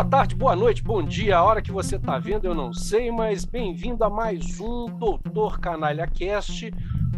Boa tarde, boa noite, bom dia. A hora que você está vendo eu não sei, mas bem-vindo a mais um Doutor Canalha Cast,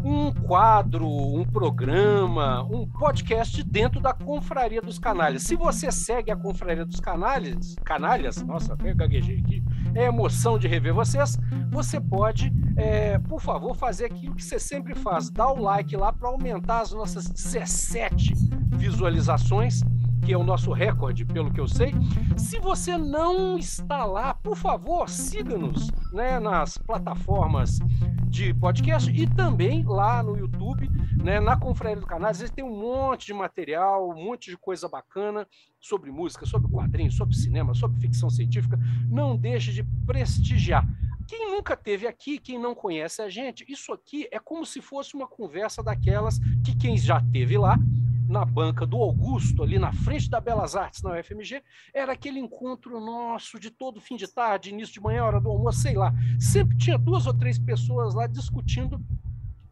um quadro, um programa, um podcast dentro da Confraria dos Canalhas. Se você segue a Confraria dos Canalhas, Canalhas, nossa, até gaguejei aqui, é emoção de rever vocês, você pode, é, por favor, fazer aquilo que você sempre faz, dar o like lá para aumentar as nossas 17 visualizações que é o nosso recorde, pelo que eu sei. Se você não está lá, por favor, siga-nos né, nas plataformas de podcast e também lá no YouTube, né, na Confraria do Canal. Às vezes tem um monte de material, um monte de coisa bacana sobre música, sobre quadrinhos, sobre cinema, sobre ficção científica. Não deixe de prestigiar. Quem nunca teve aqui, quem não conhece a gente, isso aqui é como se fosse uma conversa daquelas que quem já teve lá na banca do Augusto, ali na frente da Belas Artes, na UFMG, era aquele encontro nosso de todo fim de tarde, início de manhã, hora do almoço, sei lá. Sempre tinha duas ou três pessoas lá discutindo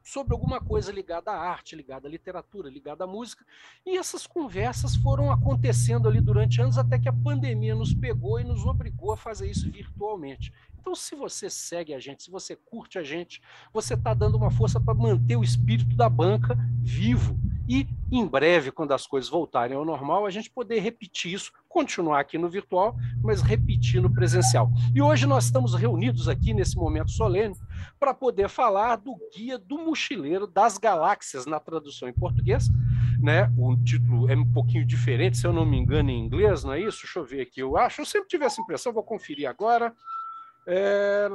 sobre alguma coisa ligada à arte, ligada à literatura, ligada à música. E essas conversas foram acontecendo ali durante anos até que a pandemia nos pegou e nos obrigou a fazer isso virtualmente. Então, se você segue a gente, se você curte a gente, você está dando uma força para manter o espírito da banca vivo e em breve, quando as coisas voltarem ao normal, a gente poder repetir isso, continuar aqui no virtual, mas repetir no presencial. E hoje nós estamos reunidos aqui nesse momento solene para poder falar do Guia do Mochileiro das Galáxias, na tradução em português. Né? O título é um pouquinho diferente, se eu não me engano, em inglês, não é isso? Deixa eu ver aqui, eu acho. Eu sempre tive essa impressão, vou conferir agora. É,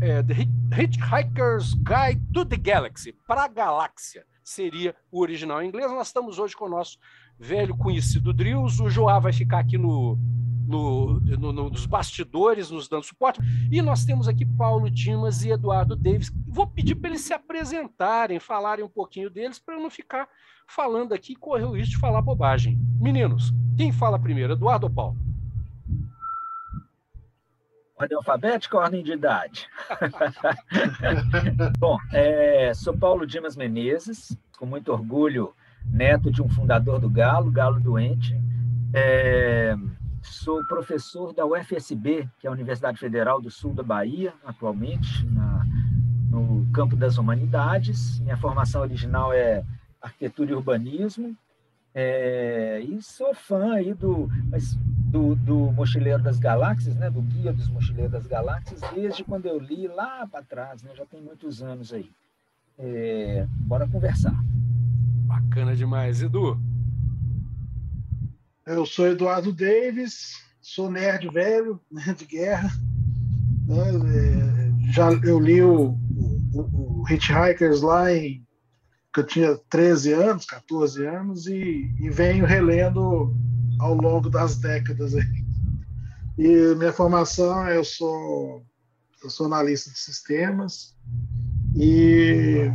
é, The Hitchhiker's Guide to the Galaxy, para a galáxia seria o original em inglês. Nós estamos hoje com o nosso velho conhecido Drills. O Joá vai ficar aqui no, no, no, nos bastidores, nos dando suporte. E nós temos aqui Paulo Dimas e Eduardo Davis. Vou pedir para eles se apresentarem, falarem um pouquinho deles, para eu não ficar falando aqui e correr o risco de falar bobagem. Meninos, quem fala primeiro, Eduardo ou Paulo? Ordem alfabética ou ordem de idade? Bom, é, sou Paulo Dimas Menezes, com muito orgulho, neto de um fundador do Galo, Galo Doente. É, sou professor da UFSB, que é a Universidade Federal do Sul da Bahia, atualmente, na, no campo das humanidades. Minha formação original é arquitetura e urbanismo. É, e sou fã aí do, mas do, do Mochileiro das Galáxias, né, do Guia dos Mochileiros das Galáxias, desde quando eu li lá para trás, né, já tem muitos anos aí. É, bora conversar. Bacana demais, Edu. Eu sou Eduardo Davis, sou nerd velho, nerd de guerra. Né, é, já eu li o, o, o Hitchhikers lá em que eu tinha 13 anos, 14 anos, e, e venho relendo ao longo das décadas. Aí. E minha formação, eu sou, eu sou analista de sistemas e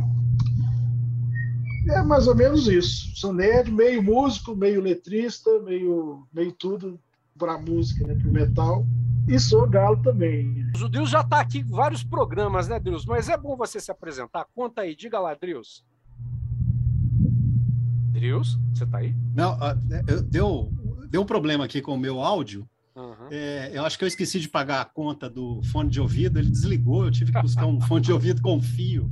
é mais ou menos isso. Sou nerd, meio músico, meio letrista, meio, meio tudo para música, né, para metal. E sou galo também. O Deus já está aqui em vários programas, né, Deus? Mas é bom você se apresentar. Conta aí, diga lá, Drius. Drius, você está aí? Não, deu deu um problema aqui com o meu áudio. Uhum. É, eu acho que eu esqueci de pagar a conta do fone de ouvido, ele desligou, eu tive que buscar um fone de ouvido com fio.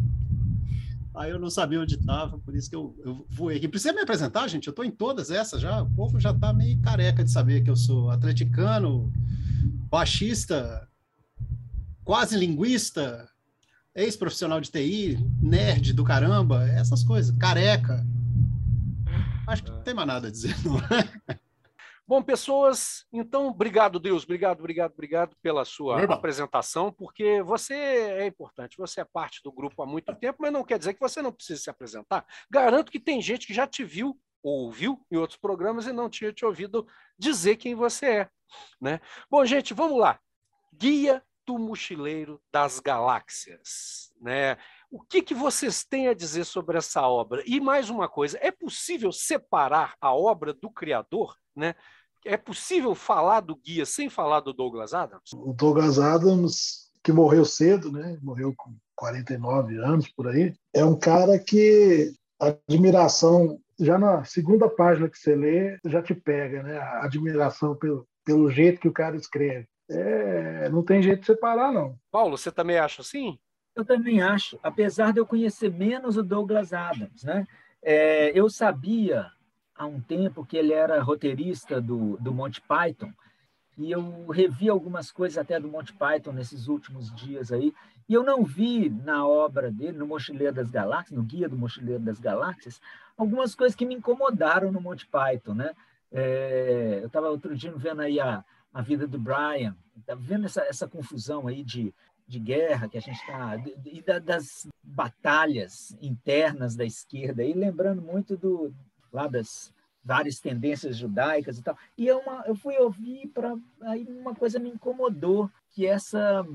Aí eu não sabia onde estava, por isso que eu, eu voei aqui. Precisa me apresentar, gente? Eu estou em todas essas já. O povo já está meio careca de saber que eu sou atleticano, baixista, quase linguista, ex-profissional de TI, nerd do caramba, essas coisas, careca. Acho que não tem mais nada a dizer, não? Bom, pessoas, então, obrigado, Deus, obrigado, obrigado, obrigado pela sua apresentação, porque você é importante, você é parte do grupo há muito tempo, mas não quer dizer que você não precisa se apresentar. Garanto que tem gente que já te viu, ouviu em outros programas e não tinha te ouvido dizer quem você é. Né? Bom, gente, vamos lá. Guia do Mochileiro das Galáxias. Né? O que, que vocês têm a dizer sobre essa obra? E mais uma coisa, é possível separar a obra do criador? Né? É possível falar do guia sem falar do Douglas Adams? O Douglas Adams, que morreu cedo, né? morreu com 49 anos por aí, é um cara que a admiração, já na segunda página que você lê, já te pega, né? A admiração pelo, pelo jeito que o cara escreve. É, não tem jeito de separar, não. Paulo, você também acha assim? Eu também acho, apesar de eu conhecer menos o Douglas Adams, né? É, eu sabia há um tempo que ele era roteirista do, do Monty Python, e eu revi algumas coisas até do Monty Python nesses últimos dias aí, e eu não vi na obra dele, no Mochileiro das Galáxias, no Guia do Mochileiro das Galáxias, algumas coisas que me incomodaram no Monty Python, né? É, eu estava outro dia vendo aí a, a vida do Brian, estava vendo essa, essa confusão aí de, de guerra que a gente está e da, das batalhas internas da esquerda e lembrando muito do lá das várias tendências judaicas e tal. E eu, uma, eu fui ouvir para aí uma coisa me incomodou, que essa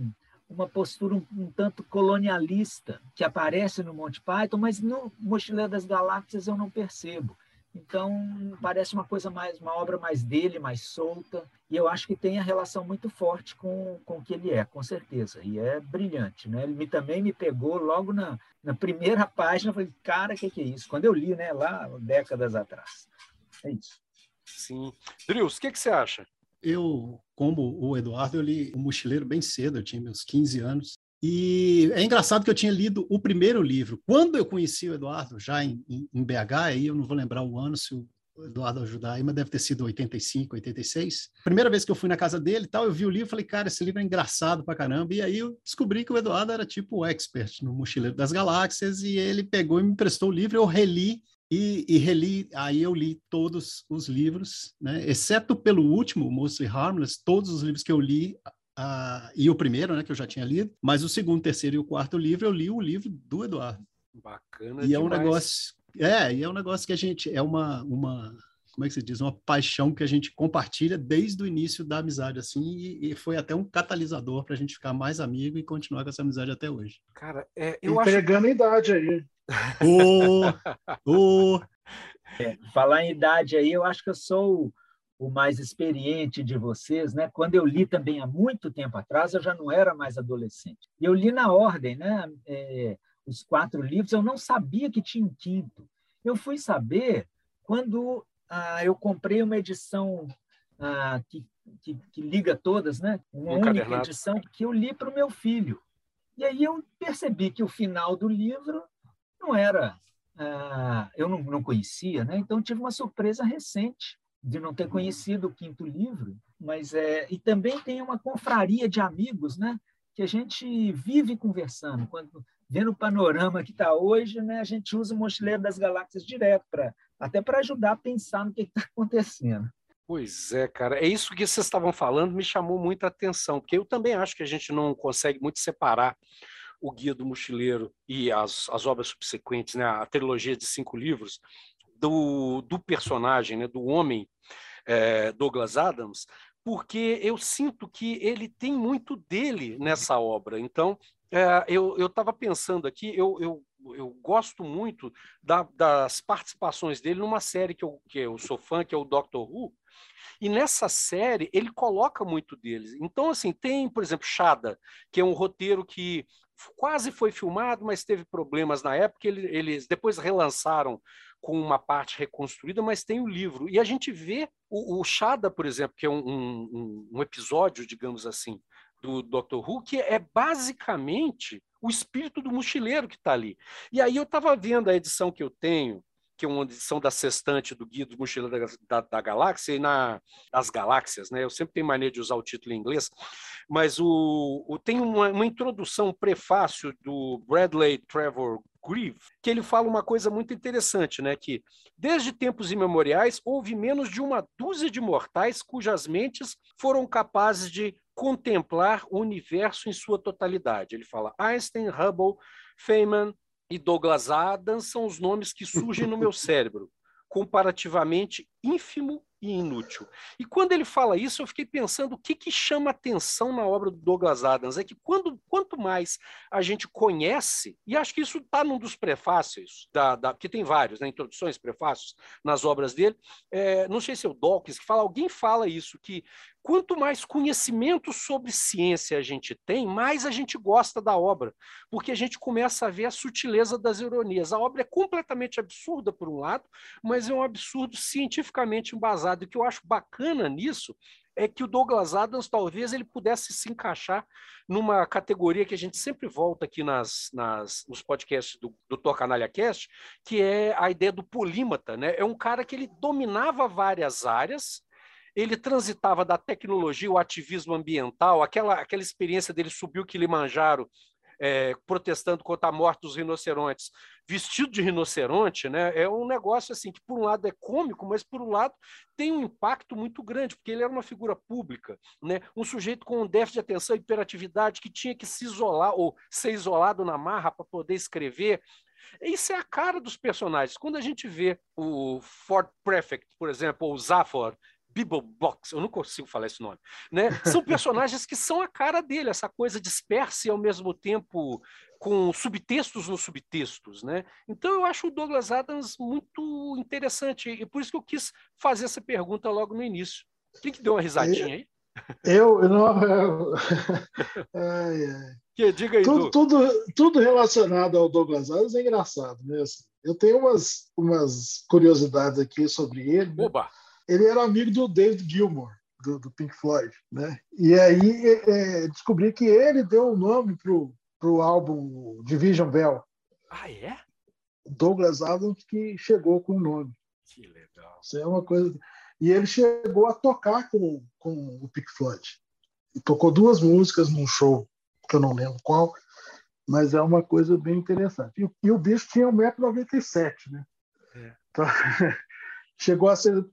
uma postura um, um, tanto colonialista que aparece no Monty Python, mas no Mochileiro das Galáxias eu não percebo. Então, parece uma coisa mais, uma obra mais dele, mais solta, e eu acho que tem a relação muito forte com, com o que ele é, com certeza, e é brilhante, né? Ele me, também me pegou logo na, na primeira página, eu falei, cara, o que, que é isso? Quando eu li, né, lá décadas atrás. É isso. Sim. Drius, o que, que você acha? Eu, como o Eduardo, eu li O Mochileiro bem cedo, eu tinha meus 15 anos, e é engraçado que eu tinha lido o primeiro livro. Quando eu conheci o Eduardo, já em, em, em BH, aí eu não vou lembrar o ano, se o Eduardo ajudar aí, mas deve ter sido 85, 86. Primeira vez que eu fui na casa dele tal, eu vi o livro e falei, cara, esse livro é engraçado pra caramba. E aí eu descobri que o Eduardo era tipo o expert no Mochileiro das Galáxias e ele pegou e me emprestou o livro, eu reli e, e, reli, aí eu li todos os livros, né? exceto pelo último, Mostly Harmless, todos os livros que eu li Uh, e o primeiro, né, que eu já tinha lido, mas o segundo, terceiro e o quarto livro eu li o livro do Eduardo. Bacana E demais. é um negócio, é, e é um negócio que a gente é uma uma como é que se diz, uma paixão que a gente compartilha desde o início da amizade, assim, e, e foi até um catalisador para a gente ficar mais amigo e continuar com essa amizade até hoje. Cara, é, eu Entregando acho... idade aí. Ô, ô. É, falar em idade aí, eu acho que eu sou o mais experiente de vocês, né? Quando eu li também há muito tempo atrás, eu já não era mais adolescente. Eu li na ordem, né? É, os quatro livros, eu não sabia que tinha um quinto. Eu fui saber quando ah, eu comprei uma edição ah, que, que, que, liga todas, né? Uma um única edição que eu li para o meu filho. E aí eu percebi que o final do livro não era, ah, eu não, não conhecia, né? Então tive uma surpresa recente de não ter conhecido o quinto livro, mas é e também tem uma confraria de amigos, né? Que a gente vive conversando. Quando vendo o panorama que está hoje, né? A gente usa o Mochileiro das Galáxias direto para até para ajudar a pensar no que está acontecendo. Pois é, cara. É isso que vocês estavam falando me chamou muita atenção, porque eu também acho que a gente não consegue muito separar o Guia do Mochileiro e as, as obras subsequentes, né? A trilogia de cinco livros do, do personagem, né? Do homem é, Douglas Adams, porque eu sinto que ele tem muito dele nessa obra. Então, é, eu estava pensando aqui, eu, eu, eu gosto muito da, das participações dele numa série que eu, que eu sou fã, que é o Doctor Who, e nessa série ele coloca muito deles. Então, assim, tem, por exemplo, Shada, que é um roteiro que quase foi filmado, mas teve problemas na época. Eles depois relançaram com uma parte reconstruída, mas tem o livro. E a gente vê o, o Shada, por exemplo, que é um, um, um episódio, digamos assim, do Dr. Who, que é basicamente o espírito do mochileiro que está ali. E aí eu estava vendo a edição que eu tenho, que é uma edição da sextante do Guia do Mochileiro da, da, da Galáxia, e na, das Galáxias, né? Eu sempre tenho mania de usar o título em inglês, mas o, o tem uma, uma introdução, um prefácio do Bradley Trevor Grieve, que ele fala uma coisa muito interessante, né? Que desde tempos imemoriais houve menos de uma dúzia de mortais cujas mentes foram capazes de contemplar o universo em sua totalidade. Ele fala Einstein, Hubble, Feynman e Douglas Adams são os nomes que surgem no meu cérebro, comparativamente ínfimo e inútil. E quando ele fala isso, eu fiquei pensando o que, que chama atenção na obra do Douglas Adams é que quando, quanto mais a gente conhece, e acho que isso está num dos prefácios, da, da, porque tem vários, né, introduções, prefácios nas obras dele, é, não sei se é o Dawkins que fala, alguém fala isso, que quanto mais conhecimento sobre ciência a gente tem, mais a gente gosta da obra, porque a gente começa a ver a sutileza das ironias. A obra é completamente absurda, por um lado, mas é um absurdo cientificamente embasado. E o que eu acho bacana nisso é que o Douglas Adams talvez ele pudesse se encaixar numa categoria que a gente sempre volta aqui nas, nas nos podcasts do, do Tor Canalha Cast, que é a ideia do polímata. Né? É um cara que ele dominava várias áreas, ele transitava da tecnologia, o ativismo ambiental, aquela, aquela experiência dele subiu o Kilimanjaro é, protestando contra a morte dos rinocerontes, vestido de rinoceronte, né? É um negócio assim que por um lado é cômico, mas por um lado tem um impacto muito grande, porque ele era uma figura pública, né? Um sujeito com um déficit de atenção e hiperatividade que tinha que se isolar ou ser isolado na marra para poder escrever. Isso é a cara dos personagens. Quando a gente vê o Ford Prefect, por exemplo, ou o Zaphod, Box, eu não consigo falar esse nome, né? São personagens que são a cara dele, essa coisa dispersa e ao mesmo tempo com subtextos nos subtextos, né? Então eu acho o Douglas Adams muito interessante e por isso que eu quis fazer essa pergunta logo no início. Quem que deu uma risadinha aí? Eu, eu não. Eu... ai, ai. Que, diga aí, tudo, tudo, tudo, relacionado ao Douglas Adams é engraçado, né? Assim, eu tenho umas, umas curiosidades aqui sobre ele. Né? Ele era amigo do David Gilmour, do, do Pink Floyd, né? E aí é, descobri que ele deu o nome pro, pro álbum Division Bell. Ah, é? Douglas Adams que chegou com o nome. Que legal. Isso é uma coisa. E ele chegou a tocar com, com o Pink Floyd. E tocou duas músicas num show, que eu não lembro qual, mas é uma coisa bem interessante. E, e o bicho tinha 1,97m, né? É. Então, chegou a ser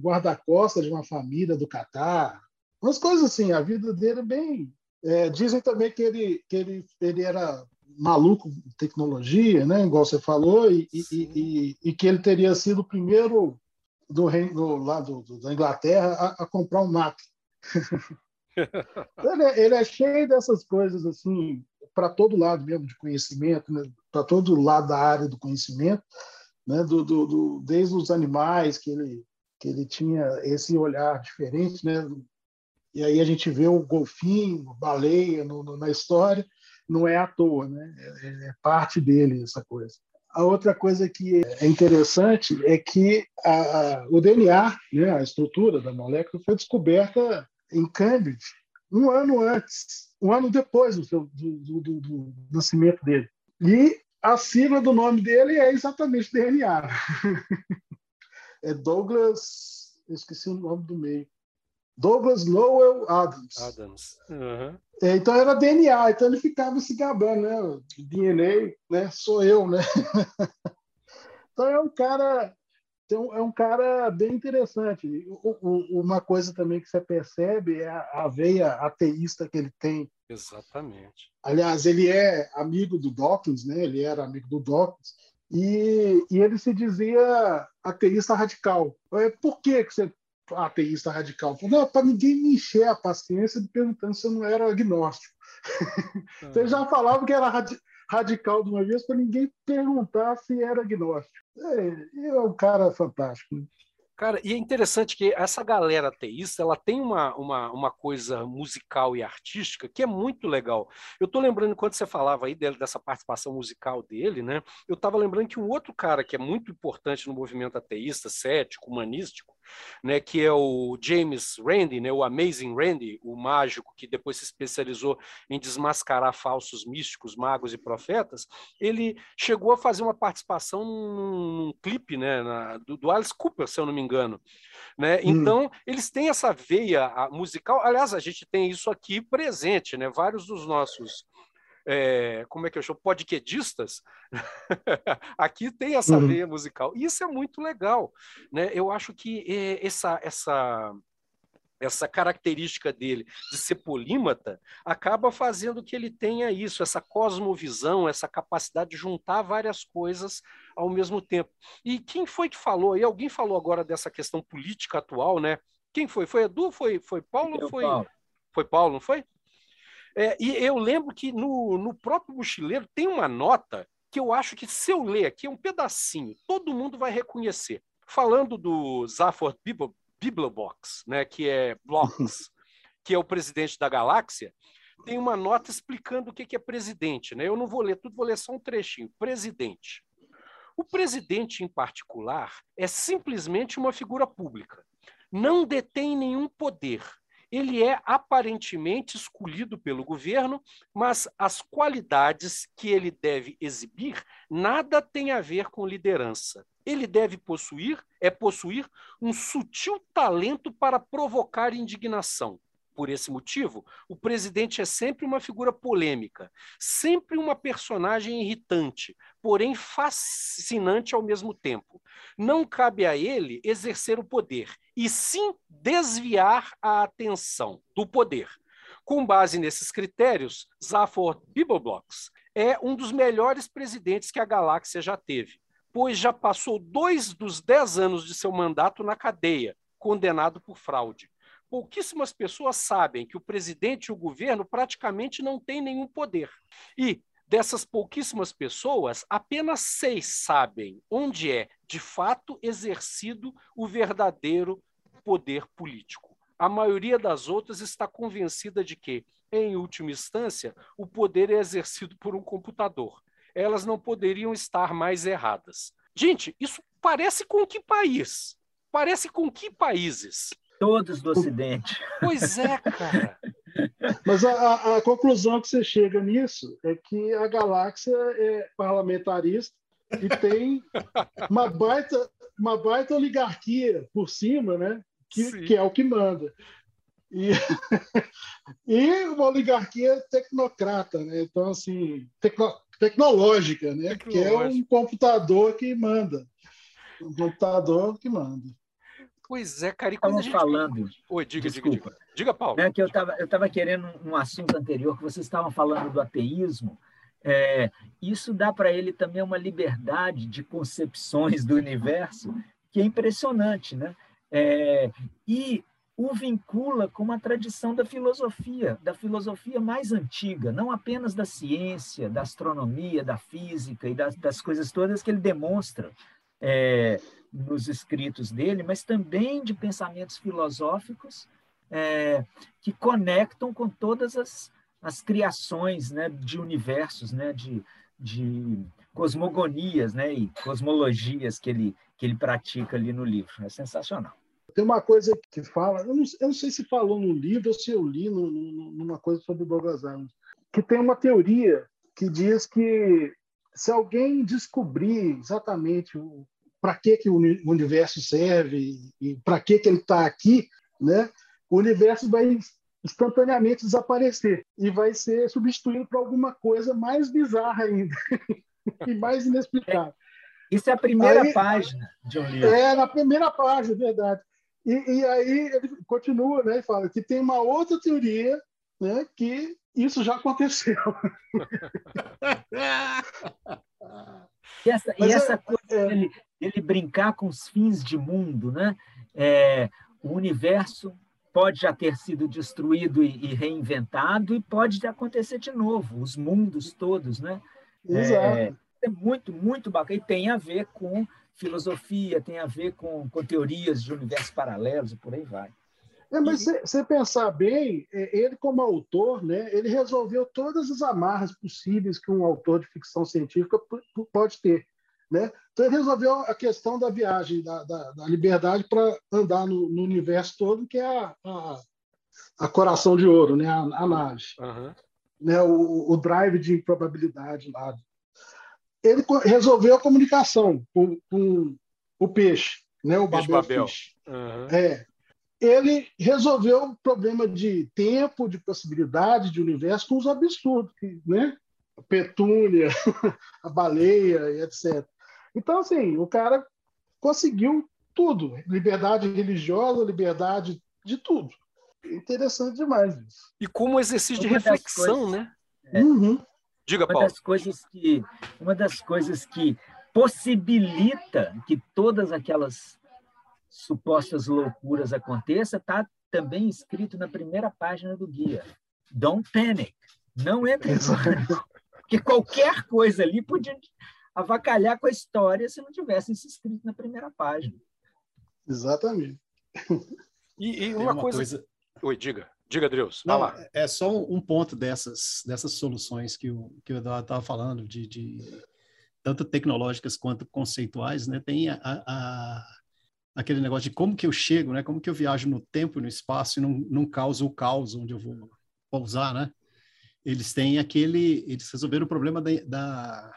guarda-costas de uma família do Catar. Umas coisas assim, a vida dele é bem. É, dizem também que ele, que ele, ele era maluco em tecnologia, né? igual você falou, e, e, e, e, que ele teria sido o primeiro do reino lá do, do, da Inglaterra a, a, comprar um Mac. ele, é, ele, é cheio dessas coisas assim para todo lado mesmo de conhecimento, né? para todo lado da área do conhecimento né, do, do, do, desde os animais que ele que ele tinha esse olhar diferente, né? E aí a gente vê o golfinho, baleia no, no, na história, não é à toa, né? É, é, parte dele essa coisa. A outra coisa que é interessante é que a, a, o DNA, né, a estrutura da molécula, foi descoberta em Cambridge um ano antes, um ano depois do, do, do, do nascimento dele. E a sigla do nome dele é exatamente DNA. é Douglas, esqueci o nome do meio. Douglas Lowell Adams. Adams. Uhum. É, então era DNA, então ele ficava se gabando, né? DNA, né? Sou eu, né? então é um cara então, é um cara bem interessante. Uma coisa também que você percebe é a veia ateísta que ele tem. Exatamente. Aliás, ele é amigo do Dawkins, né? ele era amigo do Dawkins, e, e ele se dizia ateísta radical. É, por que, que você é ateísta radical? Não, para ninguém me encher a paciência de perguntando se eu não era agnóstico. Você já falava que era radical de uma vez para ninguém perguntar se era agnóstico. É, é um cara fantástico. Cara, e é interessante que essa galera ateísta, ela tem uma, uma, uma coisa musical e artística que é muito legal. Eu estou lembrando, quando você falava aí dele, dessa participação musical dele, né? Eu estava lembrando que um outro cara que é muito importante no movimento ateísta, cético, humanístico, né, que é o James Randi, né, o Amazing Randi, o mágico que depois se especializou em desmascarar falsos místicos, magos e profetas, ele chegou a fazer uma participação num, num clipe né, na, do, do, Alice Cooper, se eu não me engano. Né? Hum. Então, eles têm essa veia musical. Aliás, a gente tem isso aqui presente, né? vários dos nossos é, como é que eu chamo, podquedistas, aqui tem essa uhum. veia musical. E isso é muito legal. Né? Eu acho que é, essa, essa, essa característica dele de ser polímata acaba fazendo que ele tenha isso, essa cosmovisão, essa capacidade de juntar várias coisas ao mesmo tempo. E quem foi que falou? E alguém falou agora dessa questão política atual, né? Quem foi? Foi Edu? Foi, foi Paulo? Foi, Paulo. foi Paulo, não foi? É, e eu lembro que no, no próprio mochileiro tem uma nota que eu acho que se eu ler aqui, é um pedacinho, todo mundo vai reconhecer. Falando do Zaphod Biblobox, né, que é Blocks, que é o presidente da galáxia, tem uma nota explicando o que é presidente. Né? Eu não vou ler tudo, vou ler só um trechinho. Presidente. O presidente, em particular, é simplesmente uma figura pública. Não detém nenhum poder. Ele é aparentemente escolhido pelo governo, mas as qualidades que ele deve exibir nada tem a ver com liderança. Ele deve possuir, é possuir um sutil talento para provocar indignação por esse motivo, o presidente é sempre uma figura polêmica, sempre uma personagem irritante, porém fascinante ao mesmo tempo. Não cabe a ele exercer o poder, e sim desviar a atenção do poder. Com base nesses critérios, Zaphod Beeblebrox é um dos melhores presidentes que a galáxia já teve, pois já passou dois dos dez anos de seu mandato na cadeia, condenado por fraude pouquíssimas pessoas sabem que o presidente e o governo praticamente não têm nenhum poder. E dessas pouquíssimas pessoas, apenas seis sabem onde é, de fato, exercido o verdadeiro poder político. A maioria das outras está convencida de que, em última instância, o poder é exercido por um computador. Elas não poderiam estar mais erradas. Gente, isso parece com que país? Parece com que países? Todos do Ocidente. Pois é, cara. Mas a, a, conclusão que você chega nisso é que a galáxia é parlamentarista e tem uma baita, uma baita oligarquia por cima, né? Que, que é o que manda. E, e uma oligarquia tecnocrata, né? Então, assim, tecno, tecnológica, né? Que é um computador que manda. Um computador que manda. Pois é, cara. E quando Estamos gente... falando. Oi, diga, Desculpa. diga, diga. Diga, Paulo. É que eu estava eu tava querendo um assunto anterior que vocês estavam falando do ateísmo. É, isso dá para ele também uma liberdade de concepções do universo que é impressionante, né? É, e o vincula com uma tradição da filosofia, da filosofia mais antiga, não apenas da ciência, da astronomia, da física e das, das coisas todas que ele demonstra. É, nos escritos dele, mas também de pensamentos filosóficos é, que conectam com todas as, as criações né, de universos, né, de, de cosmogonias né, e cosmologias que ele, que ele pratica ali no livro. É sensacional. Tem uma coisa que fala, eu não, eu não sei se falou no livro ou se eu li no, no, numa coisa sobre Douglas Adams, que tem uma teoria que diz que se alguém descobrir exatamente o, para que, que o universo serve e para que, que ele está aqui, né? o universo vai instantaneamente desaparecer e vai ser substituído por alguma coisa mais bizarra ainda e mais inexplicável. Isso é a primeira aí, página de um livro. É, na primeira página, verdade. E, e, aí ele continua, né, e fala que tem uma outra teoria, né, que isso já aconteceu. e essa, e essa é, coisa é, dele, ele brincar com os fins de mundo, né? É, o universo pode já ter sido destruído e, reinventado e pode acontecer de novo, os mundos todos, né? Exato. É, é muito, muito bacana. E tem a ver com filosofia, tem a ver com, com teorias de universos paralelos e por aí vai. É, mas se você pensar bem, é, ele como autor, né, ele resolveu todas as amarras possíveis que um autor de ficção científica pode ter. Né? Então ele resolveu a questão da viagem, da, da, da liberdade para andar no, no, universo todo, que é a, a, a, coração de ouro, né? a, a nave. Uhum. Né? O, o, drive de improbabilidade lá. Ele resolveu a comunicação com, com o peixe, né? o Babel, Babel. Uhum. É. Ele resolveu o problema de tempo, de possibilidade, de universo com os absurdos, né? a petúnia, a baleia, etc. Então, assim, o cara conseguiu tudo: liberdade religiosa, liberdade de tudo. Interessante demais isso. E como exercício de reflexão, coisas, né? É, uhum. Diga, uma Paulo. Das coisas que, uma das coisas que possibilita que todas aquelas supostas loucuras aconteçam está também escrito na primeira página do guia. Don't panic. Não entre em Porque qualquer coisa ali podia avacalhar com a história se não tivesse se escrito na primeira página. Exatamente. E, e uma, uma, coisa... coisa... Oi, diga. Diga, Deus. Não, é só um ponto dessas, dessas soluções que o, que o Eduardo estava falando, de, de, tanto tecnológicas quanto conceituais, né? Tem a, a, aquele negócio de como que eu chego, né? Como que eu viajo no tempo e no espaço e não, não causo o caos onde eu vou pousar, né? Eles têm aquele... Eles resolveram o problema da, da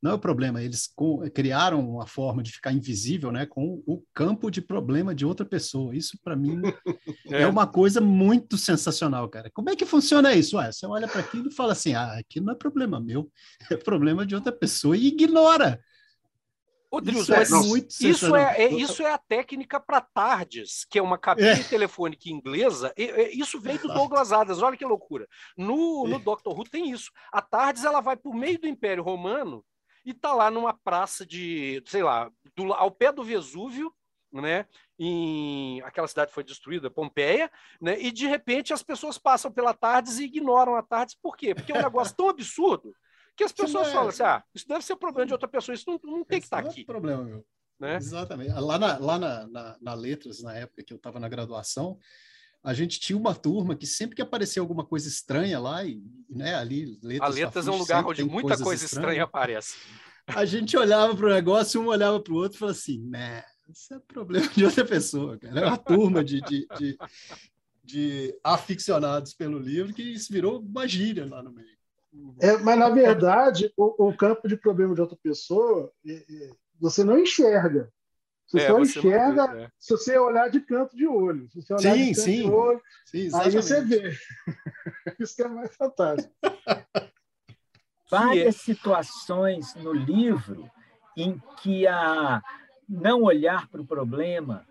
não é o problema, eles criaram uma forma de ficar invisível, né, com o campo de problema de outra pessoa. Isso para mim é. é. uma coisa muito sensacional, cara. Como é que funciona isso? Ué, você olha para aquilo e fala assim: "Ah, aqui não é problema meu, é problema de outra pessoa" e ignora. Rodrigo, isso, é, isso, é, é, isso é a técnica para tardes, que é uma cabine é. telefônica inglesa. E, e, isso vem do Douglas Adams, olha que loucura. No, no é. Doctor Who tem isso. A tardes ela vai por meio do Império Romano e tá lá numa praça de, sei lá, do, ao pé do Vesúvio, né? Em aquela cidade foi destruída, Pompeia, né? E de repente as pessoas passam pela Tardes e ignoram a Tardes. Por quê? Porque é um negócio tão absurdo que as pessoas é... falam assim: ah, isso deve ser problema de outra pessoa, isso não, não tem que estar tá aqui. É problema, meu. Né? Exatamente. Lá, na, lá na, na, na Letras, na época que eu estava na graduação, a gente tinha uma turma que sempre que aparecia alguma coisa estranha lá, e né, ali, letras. A letras é um lugar onde muita coisa estranha aparece. A gente olhava para o negócio, um olhava para o outro e falava assim, né, isso é problema de outra pessoa, cara. É uma turma de, de, de, de aficionados pelo livro que isso virou uma gíria lá no meio. É, mas, na verdade, o, o, campo de problema de outra pessoa, você não enxerga. Você é, você enxerga vê, é. se você olhar de canto de olho. Se você olhar sim, de canto sim. de olho, sim, aí você vê. Isso que é mais fantástico. Várias situações no livro em que a não olhar para o problema,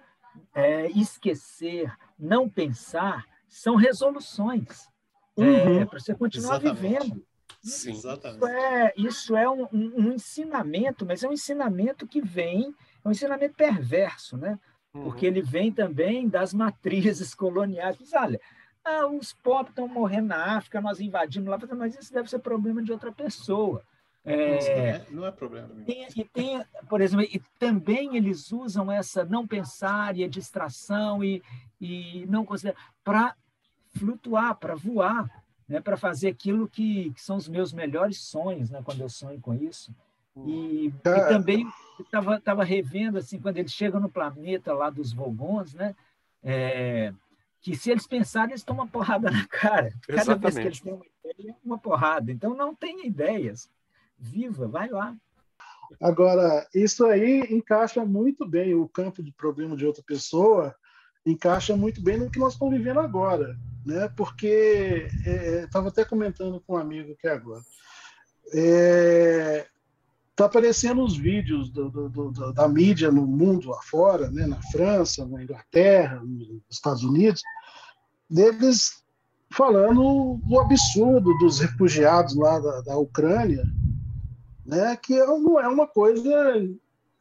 é, esquecer, não pensar, são resoluções. É, uhum. É, para você continuar Exatamente. vivendo. Sim, exatamente. Isso é, isso é um, um, ensinamento, mas é um ensinamento que vem é um ensinamento perverso, né? Porque uhum. ele vem também das matrizes coloniais. Mas, olha, ah, os pobres estão morrendo na África, nós invadimos lá, mas isso deve ser problema de outra pessoa. É, não é problema. Tem, e tem, por exemplo, e também eles usam essa não pensar e a distração e, e não considerar para flutuar, para voar, né, para fazer aquilo que, que, são os meus melhores sonhos, né, quando eu sonho com isso. E, e também estava tava revendo assim quando eles chegam no planeta lá dos Vogons, né? É, que se eles pensarem, eles tomam uma porrada na cara. Cada Exatamente. vez que eles têm uma ideia, uma porrada. Então não tenha ideias. Viva, vai lá. Agora, isso aí encaixa muito bem o campo de problema de outra pessoa, encaixa muito bem no que nós estamos vivendo agora, né? Porque estava é, até comentando com um amigo aqui agora. É, tá aparecendo os vídeos do, do, do, da mídia no mundo afora, né, na França, na Inglaterra, nos Estados Unidos, deles falando do absurdo dos refugiados lá da, da Ucrânia, né, que não é uma coisa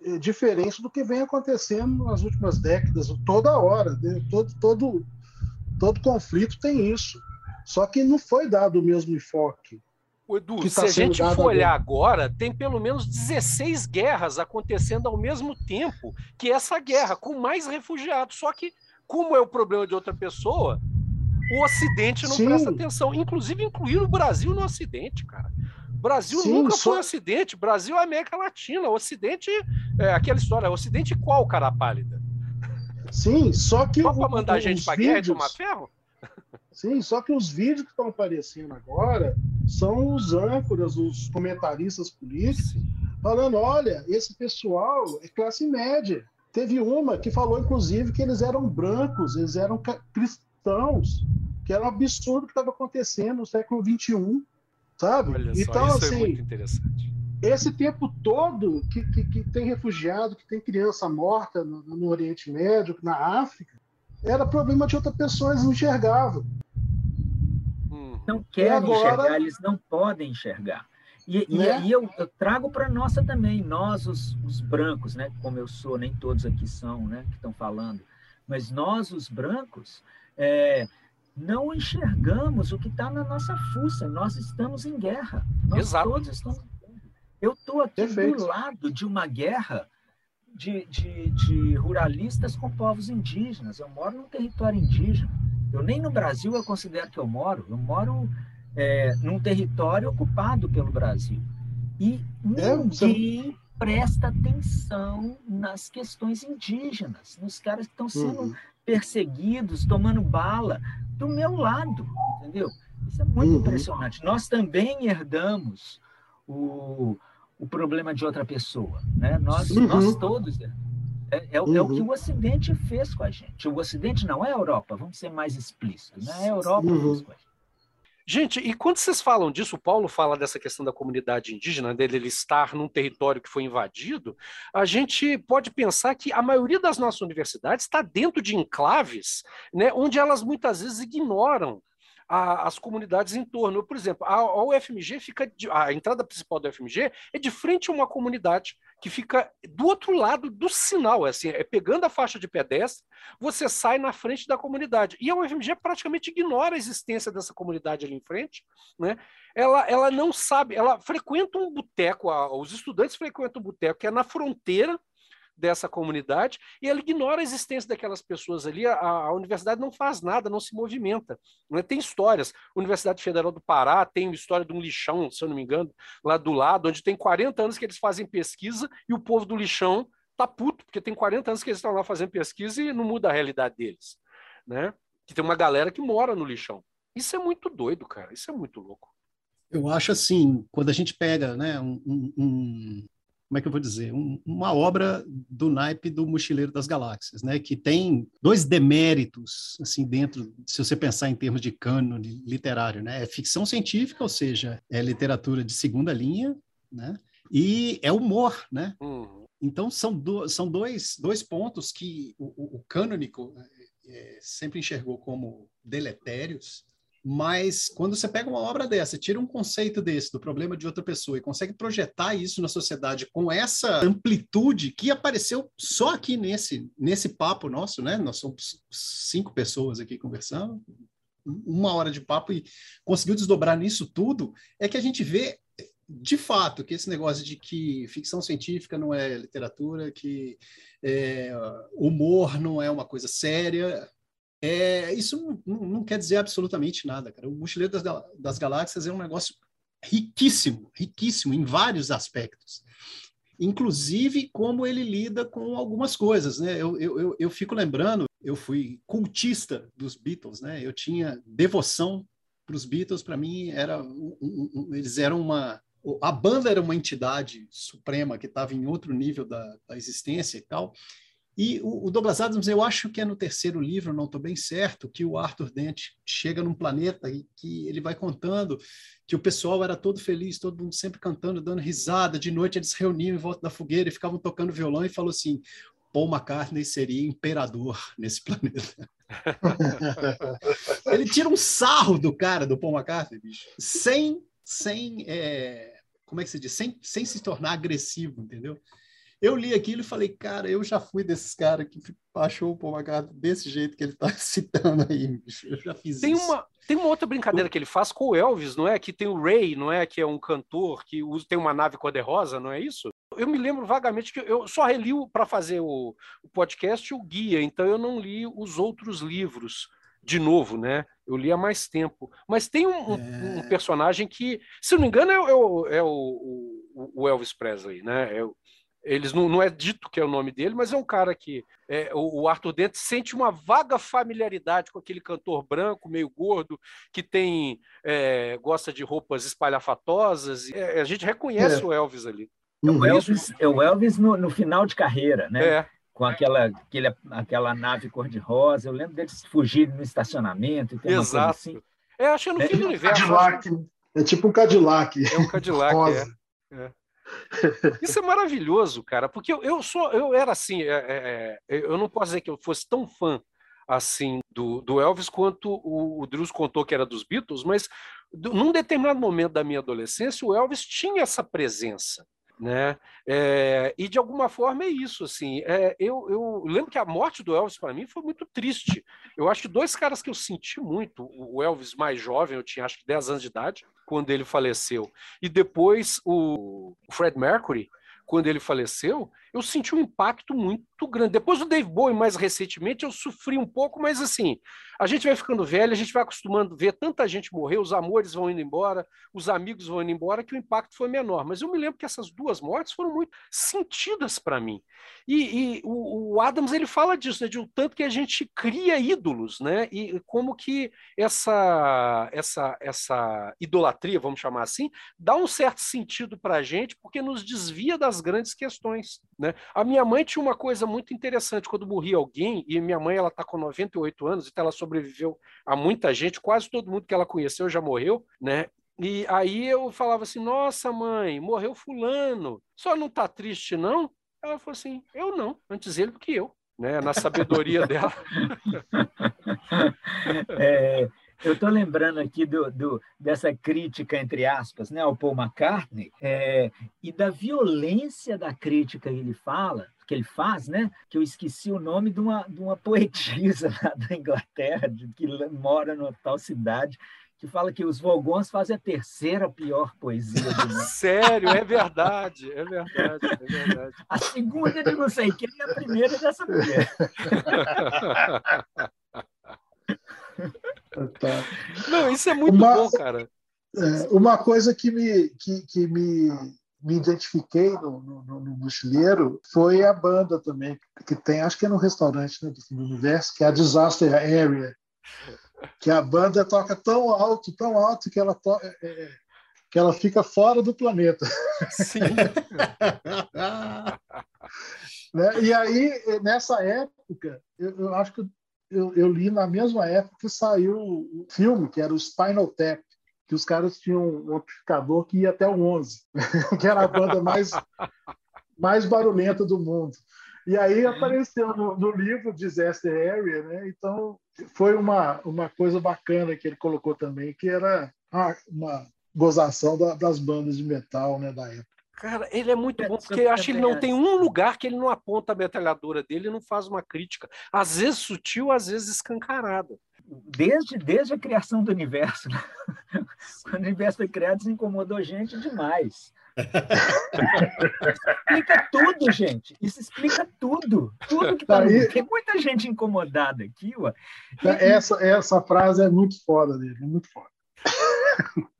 é, diferente do que vem acontecendo nas últimas décadas, toda hora, né, todo, todo, todo conflito tem isso. Só que não foi dado o mesmo enfoque. O Edu, se tá a gente for olhar agora, tem pelo menos 16 guerras acontecendo ao mesmo tempo que essa guerra, com mais refugiados. Só que, como é o problema de outra pessoa, o Ocidente não Sim. presta atenção. Inclusive, incluir o Brasil no Ocidente, cara. O Brasil Sim, nunca só... foi Ocidente. O Brasil é América Latina. O Ocidente é aquela história. Ocidente qual, cara pálida? Sim, só que. Só para mandar a gente para guerra e tomar ferro? Sim, só que os vídeos que estão aparecendo agora são os âncoras, os comentaristas políticos, falando: olha, esse pessoal é classe média. Teve uma que falou, inclusive, que eles eram brancos, eles eram cristãos, que era um absurdo que estava acontecendo no século XXI, sabe? Olha só, então, isso é assim, é muito interessante. Esse tempo todo que, que, que, tem refugiado, que tem criança morta no, no Oriente Médio, na África, era problema de outra pessoa, eles não enxergavam não querem agora... enxergar, eles não podem enxergar. E, né? e, e eu, eu, trago para nossa também, nós os, os, brancos, né? Como eu sou, nem todos aqui são, né? Que estão falando, mas nós os brancos é, não enxergamos o que está na nossa fuça. Nós estamos em guerra. Nós Exato. todos estamos em guerra. Eu estou aqui Perfeito. do lado de uma guerra de, de, de, ruralistas com povos indígenas. Eu moro num território indígena. Eu nem no Brasil eu considero que eu moro. Eu moro é, num território ocupado pelo Brasil. E é, ninguém você... presta atenção nas questões indígenas, nos caras que estão sendo uhum. perseguidos, tomando bala do meu lado, entendeu? Isso é muito uhum. impressionante. Nós também herdamos o, o problema de outra pessoa. Né? Nós, uhum. nós todos. É, é, é, uhum. é, o que uhum. o Ocidente fez com a gente. O Ocidente não é a Europa, vamos ser mais explícitos. Né? É a Europa uhum. fez com a gente. Gente, e quando vocês falam disso, o Paulo fala dessa questão da comunidade indígena, dele estar num território que foi invadido, a gente pode pensar que a maioria das nossas universidades está dentro de enclaves, né, onde elas muitas vezes ignoram a, as comunidades em torno. Por exemplo, a, a UFMG fica. De, a entrada principal da UFMG é de frente a uma comunidade que fica do outro lado do sinal, é assim, é pegando a faixa de pedestre, você sai na frente da comunidade. E a UFMG praticamente ignora a existência dessa comunidade ali em frente, né? Ela, ela não sabe, ela frequenta um boteco, os estudantes frequentam um boteco que é na fronteira dessa comunidade e ela ignora a existência daquelas pessoas ali. A, a universidade não faz nada, não se movimenta. Né? Tem histórias. Universidade Federal do Pará tem história de um lixão, se eu não me engano, lá do lado, onde tem 40 anos que eles fazem pesquisa e o povo do lixão tá puto, porque tem 40 anos que eles estão lá fazendo pesquisa e não muda a realidade deles. Né? Que tem uma galera que mora no lixão. Isso é muito doido, cara. Isso é muito louco. Eu acho assim, quando a gente pega né, um, um, como é que eu vou dizer, um, uma obra do naipe do Mochileiro das Galáxias, né, que tem dois deméritos assim dentro, se você pensar em termos de cânone literário, né, é ficção científica, ou seja, é literatura de segunda linha, né, e é humor, né. Uhum. Então são, do, são dois, dois pontos que o, o, o cânonico é, sempre enxergou como deletérios mas quando você pega uma obra dessa, tira um conceito desse, do problema de outra pessoa, e consegue projetar isso na sociedade com essa amplitude que apareceu só aqui nesse, nesse papo nosso, né? Nós somos cinco pessoas aqui conversando, uma hora de papo, e conseguiu desdobrar nisso tudo, é que a gente vê de fato, que esse negócio de que ficção científica não é literatura, que é, humor não é uma coisa séria, é, isso não, não, quer dizer absolutamente nada, cara. O Mochileiro das, das Galáxias é um negócio riquíssimo, riquíssimo em vários aspectos. Inclusive como ele lida com algumas coisas, né? Eu, eu, eu fico lembrando, eu fui cultista dos Beatles, né? Eu tinha devoção para os Beatles, para mim era um, um, eles eram uma a banda era uma entidade suprema que estava em outro nível da, da existência e tal. E o, Douglas Adams, eu acho que é no terceiro livro, não estou bem certo, que o Arthur Dent chega num planeta e que ele vai contando que o pessoal era todo feliz, todo mundo sempre cantando, dando risada. De noite eles se reuniam em volta da fogueira e ficavam tocando violão e falou assim: Paul McCartney seria imperador nesse planeta. ele tira um sarro do cara, do Paul McCartney, bicho, sem, sem é, como é que se diz? Sem, sem se tornar agressivo, entendeu? Eu li aquilo e falei, cara, eu já fui desses caras que achou o Paul McCartney desse jeito que ele está citando aí, bicho. Eu já fiz tem isso. Uma, tem uma outra brincadeira que ele faz com o Elvis, não é? Que tem o Ray, não é? Que é um cantor que usa, tem uma nave cor-de-rosa, não é isso? Eu me lembro vagamente que eu só reli para fazer o, o podcast o guia, então eu não li os outros livros de novo, né? Eu li há mais tempo. Mas tem um, é... um personagem que, se não me engano, é, é, é o, o, o, Elvis Presley, né? É, eles não, não é dito que é o nome dele, mas é um cara que é, o, Arthur Dente sente uma vaga familiaridade com aquele cantor branco, meio gordo, que tem é, gosta de roupas espalhafatosas. É, a gente reconhece é. o Elvis ali. É o Elvis, é o Elvis no, no final de carreira, né? É. Com aquela, aquele, aquela nave cor-de-rosa. Eu lembro deles fugirem no estacionamento. Exato. Assim. É, acho que é no fim do universo. Cadillac. É tipo um Cadillac. É um Cadillac, é. é. Isso é maravilhoso, cara, porque eu, eu sou, eu era assim, é, é, é, eu não posso dizer que eu fosse tão fã assim do, do Elvis quanto o, o Drews contou que era dos Beatles, mas num determinado momento da minha adolescência o Elvis tinha essa presença né? É, e de alguma forma é isso, assim. É, eu, eu, lembro que a morte do Elvis para mim foi muito triste. Eu acho que dois caras que eu senti muito, o Elvis mais jovem, eu tinha acho que 10 anos de idade, quando ele faleceu, e depois o Fred Mercury, quando ele faleceu, eu senti um impacto muito grande. Depois do Dave Bowie, mais recentemente, eu sofri um pouco, mas assim, a gente vai ficando velho, a gente vai acostumando a ver tanta gente morrer, os amores vão indo embora, os amigos vão indo embora, que o impacto foi menor. Mas eu me lembro que essas duas mortes foram muito sentidas para mim. E, e o, o, Adams ele fala disso, né, de um tanto que a gente cria ídolos, né? E como que essa essa essa idolatria, vamos chamar assim, dá um certo sentido para a gente, porque nos desvia das grandes questões. Né? A minha mãe tinha uma coisa muito interessante, quando morria alguém, e minha mãe ela está com 98 anos, então ela sobreviveu a muita gente, quase todo mundo que ela conheceu já morreu, né? E aí eu falava assim: Nossa, mãe, morreu Fulano, só não está triste, não? Ela falou assim: Eu não, antes ele do que eu, né? Na sabedoria dela. É, eu estou lembrando aqui do, do, dessa crítica, entre aspas, né, ao Paul McCartney, é, e da violência da crítica que ele fala, que ele faz, né? Que eu esqueci o nome de uma, de uma poetisa lá da Inglaterra, de, que mora numa tal cidade, que fala que os Vogons fazem a terceira pior poesia do mundo. Sério, é verdade, é verdade, é verdade. A segunda de não sei quem e a primeira dessa mulher. Tá. Não, isso é muito uma, bom, cara. É, uma coisa que me, que, que me, me identifiquei no, no, no mochileiro foi a banda também, que tem, acho que é no restaurante né, do universo, que é a Disaster Area. Que a banda toca tão alto, tão alto, que ela, to, é, é que ela fica fora do planeta. Sim. né? E aí, nessa época, eu, eu acho que eu, eu, li na mesma época que saiu o filme, que era o Spinal Tap, que os caras tinham um amplificador que ia até o 11, que era a banda mais, mais barulhenta do mundo. E aí apareceu no, no, livro Disaster Area, né? Então foi uma, uma coisa bacana que ele colocou também, que era uma, uma gozação da, das bandas de metal né, da época. Cara, ele é muito é, bom, porque eu acho que ele não tem um lugar que ele não aponta a metralhadora dele e não faz uma crítica. Às vezes sutil, às vezes escancarada. Desde, desde a criação do universo. Né? Quando o universo foi criado, se incomodou gente demais. explica tudo, gente. Isso explica tudo. Tudo que tá aí. Tem muita gente incomodada aqui, ué. Essa, essa frase é muito foda dele, é muito foda.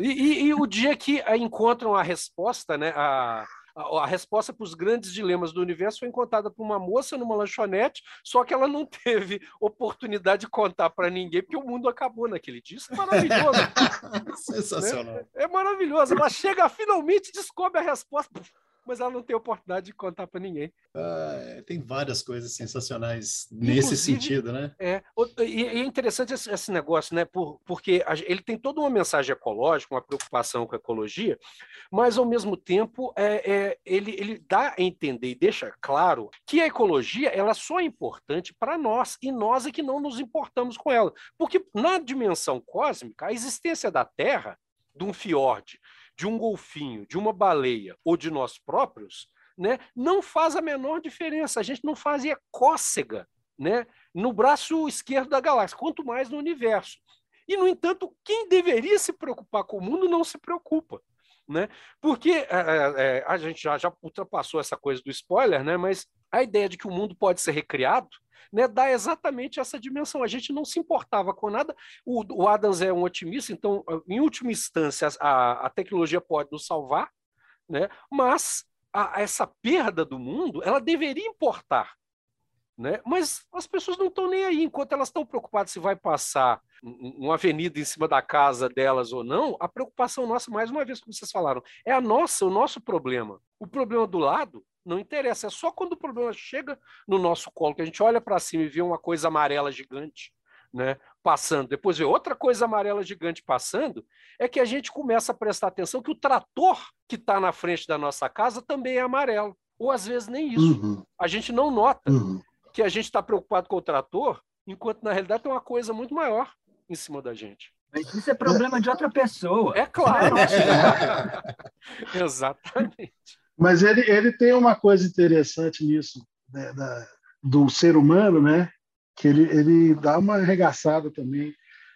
e, e, e, o dia que encontram a resposta, né? A, a, a resposta para os grandes dilemas do universo foi encontrada por uma moça numa lanchonete, só que ela não teve oportunidade de contar para ninguém, porque o mundo acabou naquele dia. Isso é maravilhoso. Sensacional. Né? É maravilhoso. Ela chega, finalmente descobre a resposta mas ela não tem oportunidade de contar para ninguém. Ah, tem várias coisas sensacionais Inclusive, nesse sentido, né? É, e é interessante esse, esse negócio, né? Por, porque ele tem toda uma mensagem ecológica, uma preocupação com a ecologia, mas ao mesmo tempo é, é, ele, ele dá a entender e deixa claro que a ecologia ela só é importante para nós e nós é que não nos importamos com ela, porque na dimensão cósmica a existência da Terra de um fiord, de um golfinho, de uma baleia ou de nós próprios, né, não faz a menor diferença. A gente não fazia cócega né, no braço esquerdo da galáxia, quanto mais no universo. E, no entanto, quem deveria se preocupar com o mundo não se preocupa. Né? Porque é, é, a gente já, já ultrapassou essa coisa do spoiler, né? mas a ideia de que o mundo pode ser recriado né, dá exatamente essa dimensão. A gente não se importava com nada. O, o Adams é um otimista, então, em última instância, a, a tecnologia pode nos salvar, né, mas a, essa perda do mundo ela deveria importar. Né? Mas as pessoas não estão nem aí, enquanto elas estão preocupadas se vai passar uma avenida em cima da casa delas ou não, a preocupação nossa, mais uma vez, como vocês falaram, é a nossa, o nosso problema. O problema do lado não interessa, é só quando o problema chega no nosso colo, que a gente olha para cima e vê uma coisa amarela gigante, né, passando, depois vê outra coisa amarela gigante passando, é que a gente começa a prestar atenção que o trator que está na frente da nossa casa também é amarelo. Ou às vezes nem isso. Uhum. A gente não nota uhum. que a gente está preocupado com o trator, enquanto na realidade tem uma coisa muito maior em cima da gente. Mas isso é problema de outra pessoa. É claro. Exatamente. Mas ele, ele tem uma coisa interessante nisso, né, da, do ser humano, né? Que ele, ele dá uma arregaçada também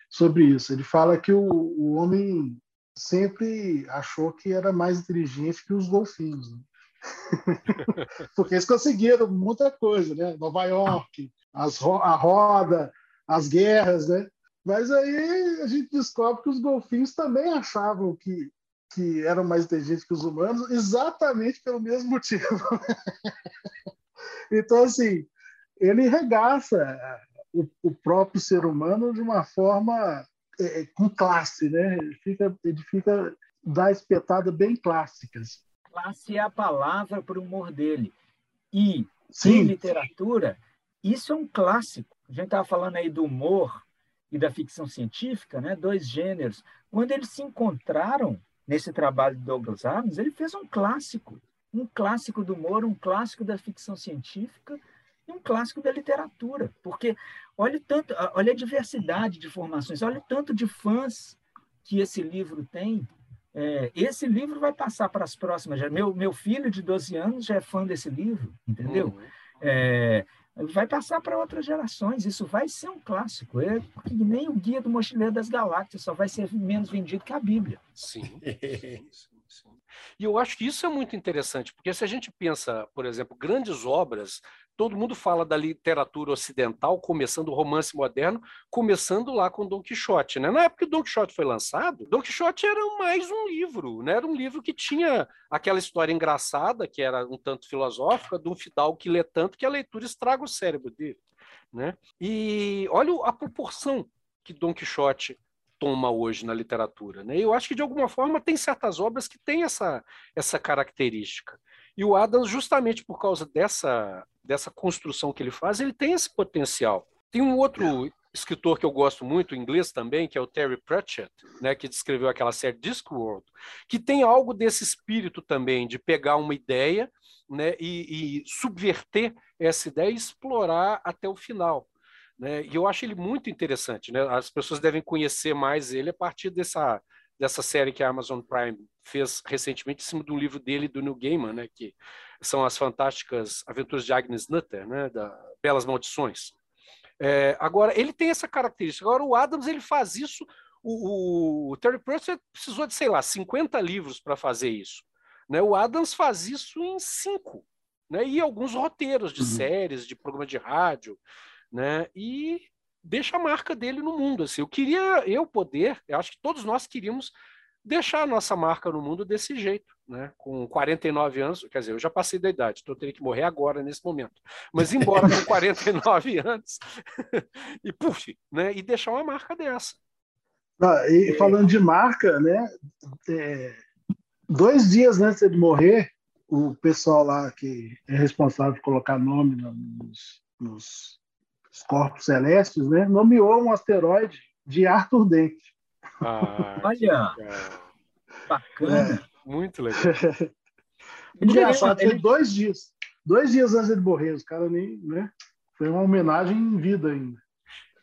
sobre isso. Ele fala que o, o homem sempre achou que era mais inteligente que os golfinhos. Né? Porque eles conseguiram muita coisa, né? Nova York, as, a roda, as guerras, né? Mas aí a gente descobre que os golfinhos também achavam que, que eram mais inteligentes que os humanos, exatamente pelo mesmo motivo. então, assim, ele regaça o, o, próprio ser humano de uma forma é, com classe, né? Ele fica, ele fica dá espetadas bem clássicas. Classe é a palavra para o humor dele. E Sim. em literatura, isso é um clássico. A gente estava falando aí do humor e da ficção científica, né? dois gêneros. Quando eles se encontraram nesse trabalho de Douglas Adams, ele fez um clássico. Um clássico do humor, um clássico da ficção científica e um clássico da literatura. Porque olha, tanto, olha a diversidade de formações, olha o tanto de fãs que esse livro tem é, esse livro vai passar para as próximas. Meu, meu filho de 12 anos já é fã desse livro, entendeu? Uhum. É, vai passar para outras gerações. Isso vai ser um clássico. É nem o Guia do Mochileiro das Galáxias, só vai ser menos vendido que a Bíblia. Sim. sim, sim. E eu acho que isso é muito interessante, porque se a gente pensa, por exemplo, grandes obras todo mundo fala da literatura ocidental, começando o romance moderno, começando lá com Dom Quixote. Né? Na época que Dom Quixote foi lançado, Dom Quixote era mais um livro, né? era um livro que tinha aquela história engraçada, que era um tanto filosófica, de um fidalgo que lê tanto que a leitura estraga o cérebro dele. Né? E olha a proporção que Dom Quixote toma hoje na literatura. Né? Eu acho que, de alguma forma, tem certas obras que têm essa, essa característica. E o Adams, justamente por causa dessa, dessa construção que ele faz, ele tem esse potencial. Tem um outro é. escritor que eu gosto muito, inglês também, que é o Terry Pratchett, né, que descreveu aquela série Discworld, que tem algo desse espírito também, de pegar uma ideia né, e, e subverter essa ideia e explorar até o final. Né? E eu acho ele muito interessante. Né? As pessoas devem conhecer mais ele a partir dessa, dessa série que a Amazon Prime fez recentemente em cima um livro dele do Neil Gaiman, né, que são as fantásticas aventuras de Agnes Nutter, né, da Belas Maldições. É, agora ele tem essa característica. Agora o Adams ele faz isso. O, o Terry Pratchett precisou de sei lá 50 livros para fazer isso. Né? O Adams faz isso em cinco, né? E alguns roteiros de uhum. séries, de programa de rádio, né? E deixa a marca dele no mundo. Assim, eu queria eu poder, eu acho que todos nós queríamos deixar a nossa marca no mundo desse jeito, né? Com 49 anos, quer dizer, eu já passei da idade, então eu teria que morrer agora nesse momento. Mas embora com 49 anos e puf, né? E deixar uma marca dessa. Ah, e falando de marca, né? É, dois dias antes de morrer, o pessoal lá que é responsável por colocar nome nos, nos os corpos celestes, né, nomeou um asteroide de Arthur Dente. Ah, Olha, bacana. É. Muito legal. Engraçado, foi dois dias. Dois dias antes de morrer, os caras nem. Né, foi uma homenagem em vida ainda.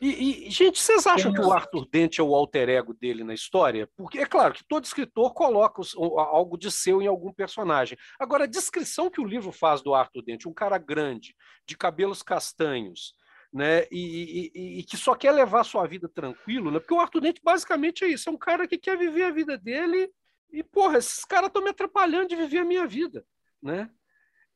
E, e, gente, vocês acham que o Arthur Dente é o alter ego dele na história? Porque é claro que todo escritor coloca os, algo de seu em algum personagem. Agora, a descrição que o livro faz do Arthur Dente, um cara grande, de cabelos castanhos, né? E, e, e, que só quer levar sua vida tranquilo, né? Porque o Arthur Dente basicamente é isso, é um cara que quer viver a vida dele e, porra, esses caras estão me atrapalhando de viver a minha vida, né?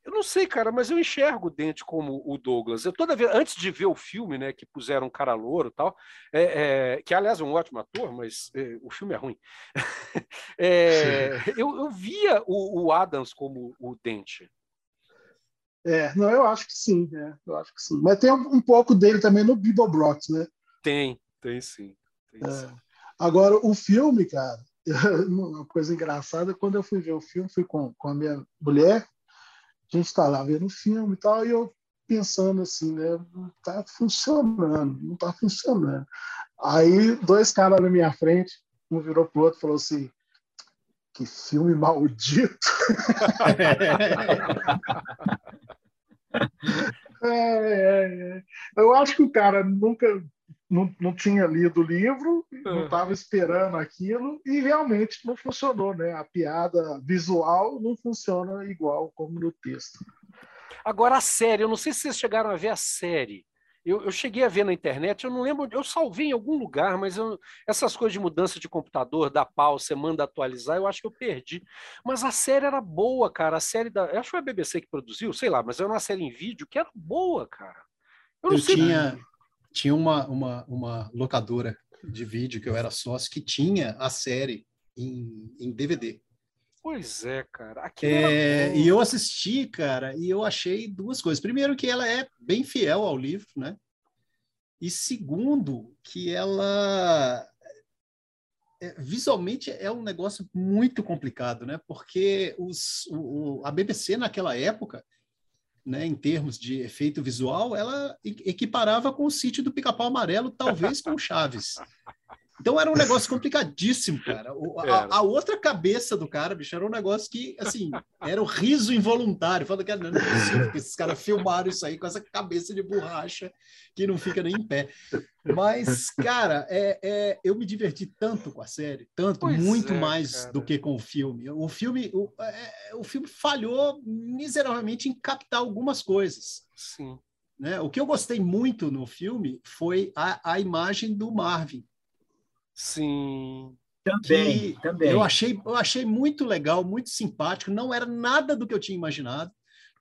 Eu não sei, cara, mas eu enxergo o Dente como o Douglas. Eu toda vez, antes de ver o filme, né, que puseram um cara louro e tal, é, é, que aliás é um ótimo ator, mas é, o filme é ruim. É, eu, eu, via o, o Adams como o Dente, é, não, eu acho que sim, é, eu acho que sim. Mas tem um, um pouco dele também no Bibelbrox, né? Tem, tem sim. Tem é. sim. Agora, o filme, cara, uma coisa engraçada, quando eu fui ver o filme, fui com, com a minha mulher, a gente está lá vendo o filme e tal, e eu pensando assim, né? Não tá funcionando, não tá funcionando. Aí, dois caras na minha frente, um virou pro outro e falou assim: que filme maldito! É, é, é. Eu acho que o cara nunca não, não tinha lido o livro, não estava esperando aquilo e realmente não funcionou, né? A piada visual não funciona igual como no texto. Agora a série, eu não sei se vocês chegaram a ver a série Eu, eu, cheguei a ver na internet, eu não lembro, eu salvei em algum lugar, mas eu, essas coisas de mudança de computador, da pau, você manda atualizar, eu acho que eu perdi. Mas a série era boa, cara. A série da. Acho que foi a BBC que produziu, sei lá, mas era uma série em vídeo que era boa, cara. Eu, eu tinha, tinha uma, uma, uma locadora de vídeo que eu era sócio que tinha a série em, em DVD. Pois é, cara. É, e eu assisti, cara, e eu achei duas coisas. Primeiro, que ela é bem fiel ao livro, né? E segundo, que ela é, visualmente é um negócio muito complicado, né? Porque os, o, a BBC naquela época, né, em termos de efeito visual, ela equiparava com o sítio do Pica-Pau Amarelo, talvez com Chaves. Então era um negócio complicadíssimo, cara. O, a, a, outra cabeça do cara, bicho, era um negócio que, assim, era o riso involuntário. Falando que não é possível que esses caras filmaram isso aí com essa cabeça de borracha que não fica nem em pé. Mas, cara, é, é eu me diverti tanto com a série, tanto, pois muito é, mais cara. do que com o filme. O filme, o, é, o filme falhou miseravelmente em captar algumas coisas. Sim. Né? O que eu gostei muito no filme foi a, a imagem do Marvin Sim. Também, também. Eu achei, eu achei muito legal, muito simpático. Não era nada do que eu tinha imaginado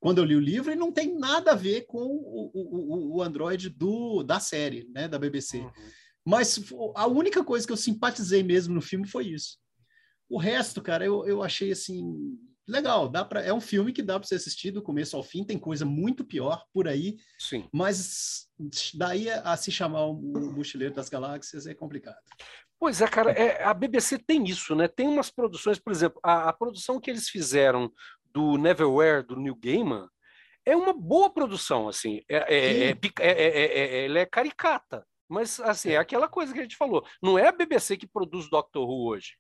quando eu li o livro e não tem nada a ver com o, o, o Android do, da série, né, da BBC. Uhum. Mas a única coisa que eu simpatizei mesmo no filme foi isso. O resto, cara, eu, eu achei assim legal. Dá para é um filme que dá para ser assistido do começo ao fim. Tem coisa muito pior por aí. Sim. Mas daí a, a se chamar o Mochileiro das Galáxias é complicado. Pois é, cara, é, a BBC tem isso, né? Tem umas produções, por exemplo, a, a produção que eles fizeram do Neverwhere, do New Gaiman, é uma boa produção, assim. É, é, é, ela é caricata, mas assim, é aquela coisa que a gente falou. Não é a BBC que produz Doctor Who hoje,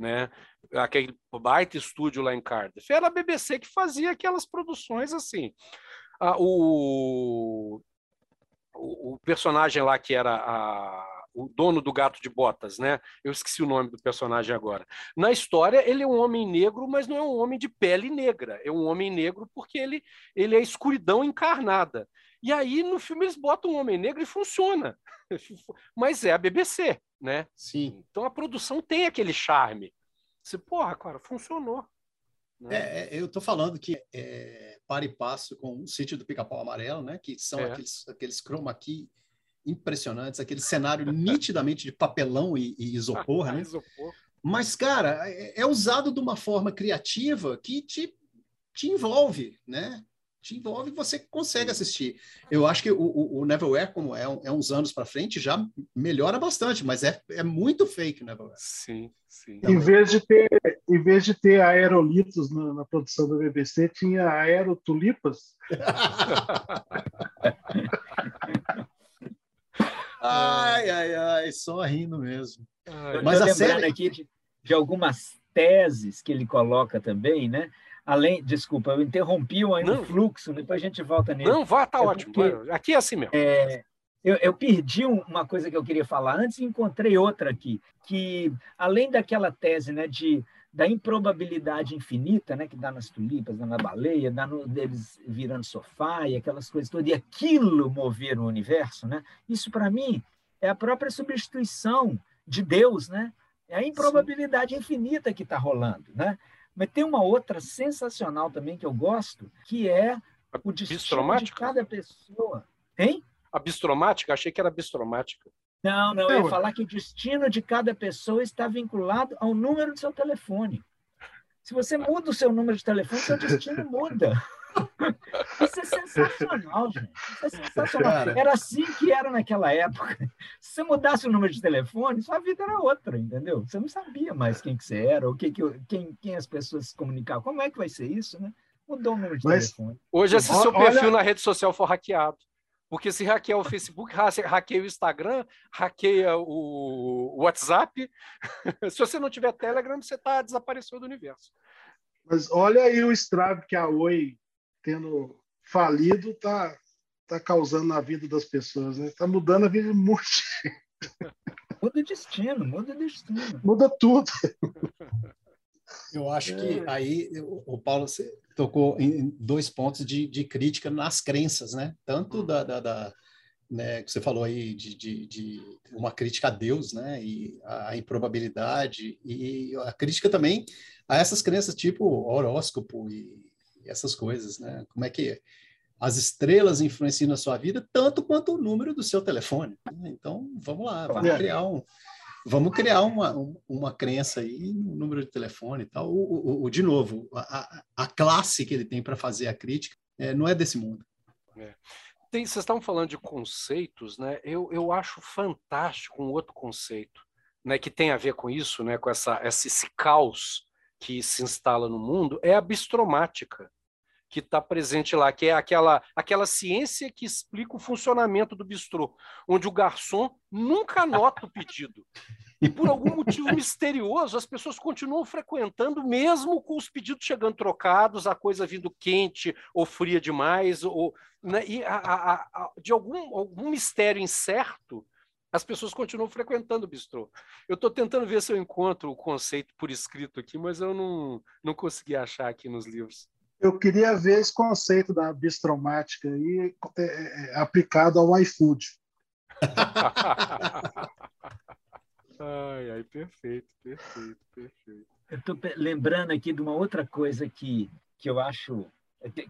né? Aquele baita estúdio lá em Cardiff. Era a BBC que fazia aquelas produções assim. Ah, o, o, personagem lá que era a o dono do gato de botas, né? Eu esqueci o nome do personagem agora. Na história, ele é um homem negro, mas não é um homem de pele negra. É um homem negro porque ele, ele é escuridão encarnada. E aí, no filme, eles botam um homem negro e funciona. mas é a BBC, né? Sim. Então a produção tem aquele charme. Você, porra, cara, funcionou. Né? É, é eu tô falando que é, para e passo com o sítio do Pica-Pau Amarelo, né? Que são é. aqueles, aqueles chroma key impressionantes, aquele cenário nitidamente de papelão e, e isopor, né? isopor. Mas, cara, é, é, usado de uma forma criativa que te, te envolve, né? Te envolve e você consegue assistir. Eu acho que o, o, o Neverwhere, como é, é uns anos para frente, já melhora bastante, mas é, é muito fake o Neverwhere. Sim, sim. Em vez de ter, em vez de ter aerolitos na, na produção da BBC, tinha aerotulipas. Ai, ai, ai, só rindo mesmo. Ai, Mas a série aqui de, de, algumas teses que ele coloca também, né? Além, desculpa, eu interrompi o não. fluxo, depois a gente volta nele. Não, vá, tá é ótimo. Porque, aqui é assim mesmo. É, eu, eu, perdi uma coisa que eu queria falar antes e encontrei outra aqui, que além daquela tese né, de da improbabilidade infinita, né, que dá nas tulipas, dá na baleia, dá no, deles virando sofá e aquelas coisas todas, e aquilo mover o universo, né? Isso para mim é a própria substituição de Deus, né? É a improbabilidade Sim. infinita que está rolando, né? Mas tem uma outra sensacional também que eu gosto, que é o destino de cada pessoa. Hein? A bistromática? Achei que era bistromática. Não, não, eu ia falar que o destino de cada pessoa está vinculado ao número do seu telefone. Se você muda o seu número de telefone, seu destino muda. Isso é sensacional, gente. Isso é sensacional. Cara. Era assim que era naquela época. Se você mudasse o número de telefone, sua vida era outra, entendeu? Você não sabia mais quem que você era, ou que, que, quem, quem as pessoas se comunicavam. Como é que vai ser isso, né? Mudou o número de Mas, telefone. Hoje, se seu perfil olha... na rede social for hackeado, porque se hackeia o Facebook, hackeia o Instagram, hackeia o WhatsApp. se você não tiver Telegram, você está desaparecendo do universo. Mas olha aí o estrago que a Oi, tendo falido, está tá causando na vida das pessoas. Está né? Tá mudando a vida de muita gente. Muda o destino, muda o destino. Muda tudo. Eu acho que é. aí o Paulo tocou em dois pontos de, de crítica nas crenças, né? Tanto da, da, da, né, que você falou aí de, de, de, uma crítica a Deus, né, e a improbabilidade, e a crítica também a essas crenças tipo horóscopo e essas coisas, né? Como é que as estrelas influenciam na sua vida tanto quanto o número do seu telefone. Né? Então, vamos lá, vamos criar um, vamos criar uma, uma crença aí no número de telefone e tal. O, o, o de novo, a, a, classe que ele tem para fazer a crítica é, não é desse mundo. É. Tem, vocês estavam falando de conceitos, né? Eu, eu acho fantástico um outro conceito, né, que tem a ver com isso, né, com essa, esse, esse caos que se instala no mundo, é a bistromática que está presente lá, que é aquela, aquela ciência que explica o funcionamento do bistrô, onde o garçom nunca anota o pedido. E por algum motivo misterioso, as pessoas continuam frequentando, mesmo com os pedidos chegando trocados, a coisa vindo quente ou fria demais, ou, né, e a, a, a, de algum, algum mistério incerto, as pessoas continuam frequentando o bistrô. Eu estou tentando ver se eu encontro o conceito por escrito aqui, mas eu não, não consegui achar aqui nos livros. Eu queria ver esse conceito da bistromática aí é, é, aplicado ao iFood. ai, ai, perfeito, perfeito, perfeito. Eu estou lembrando aqui de uma outra coisa que, que eu acho.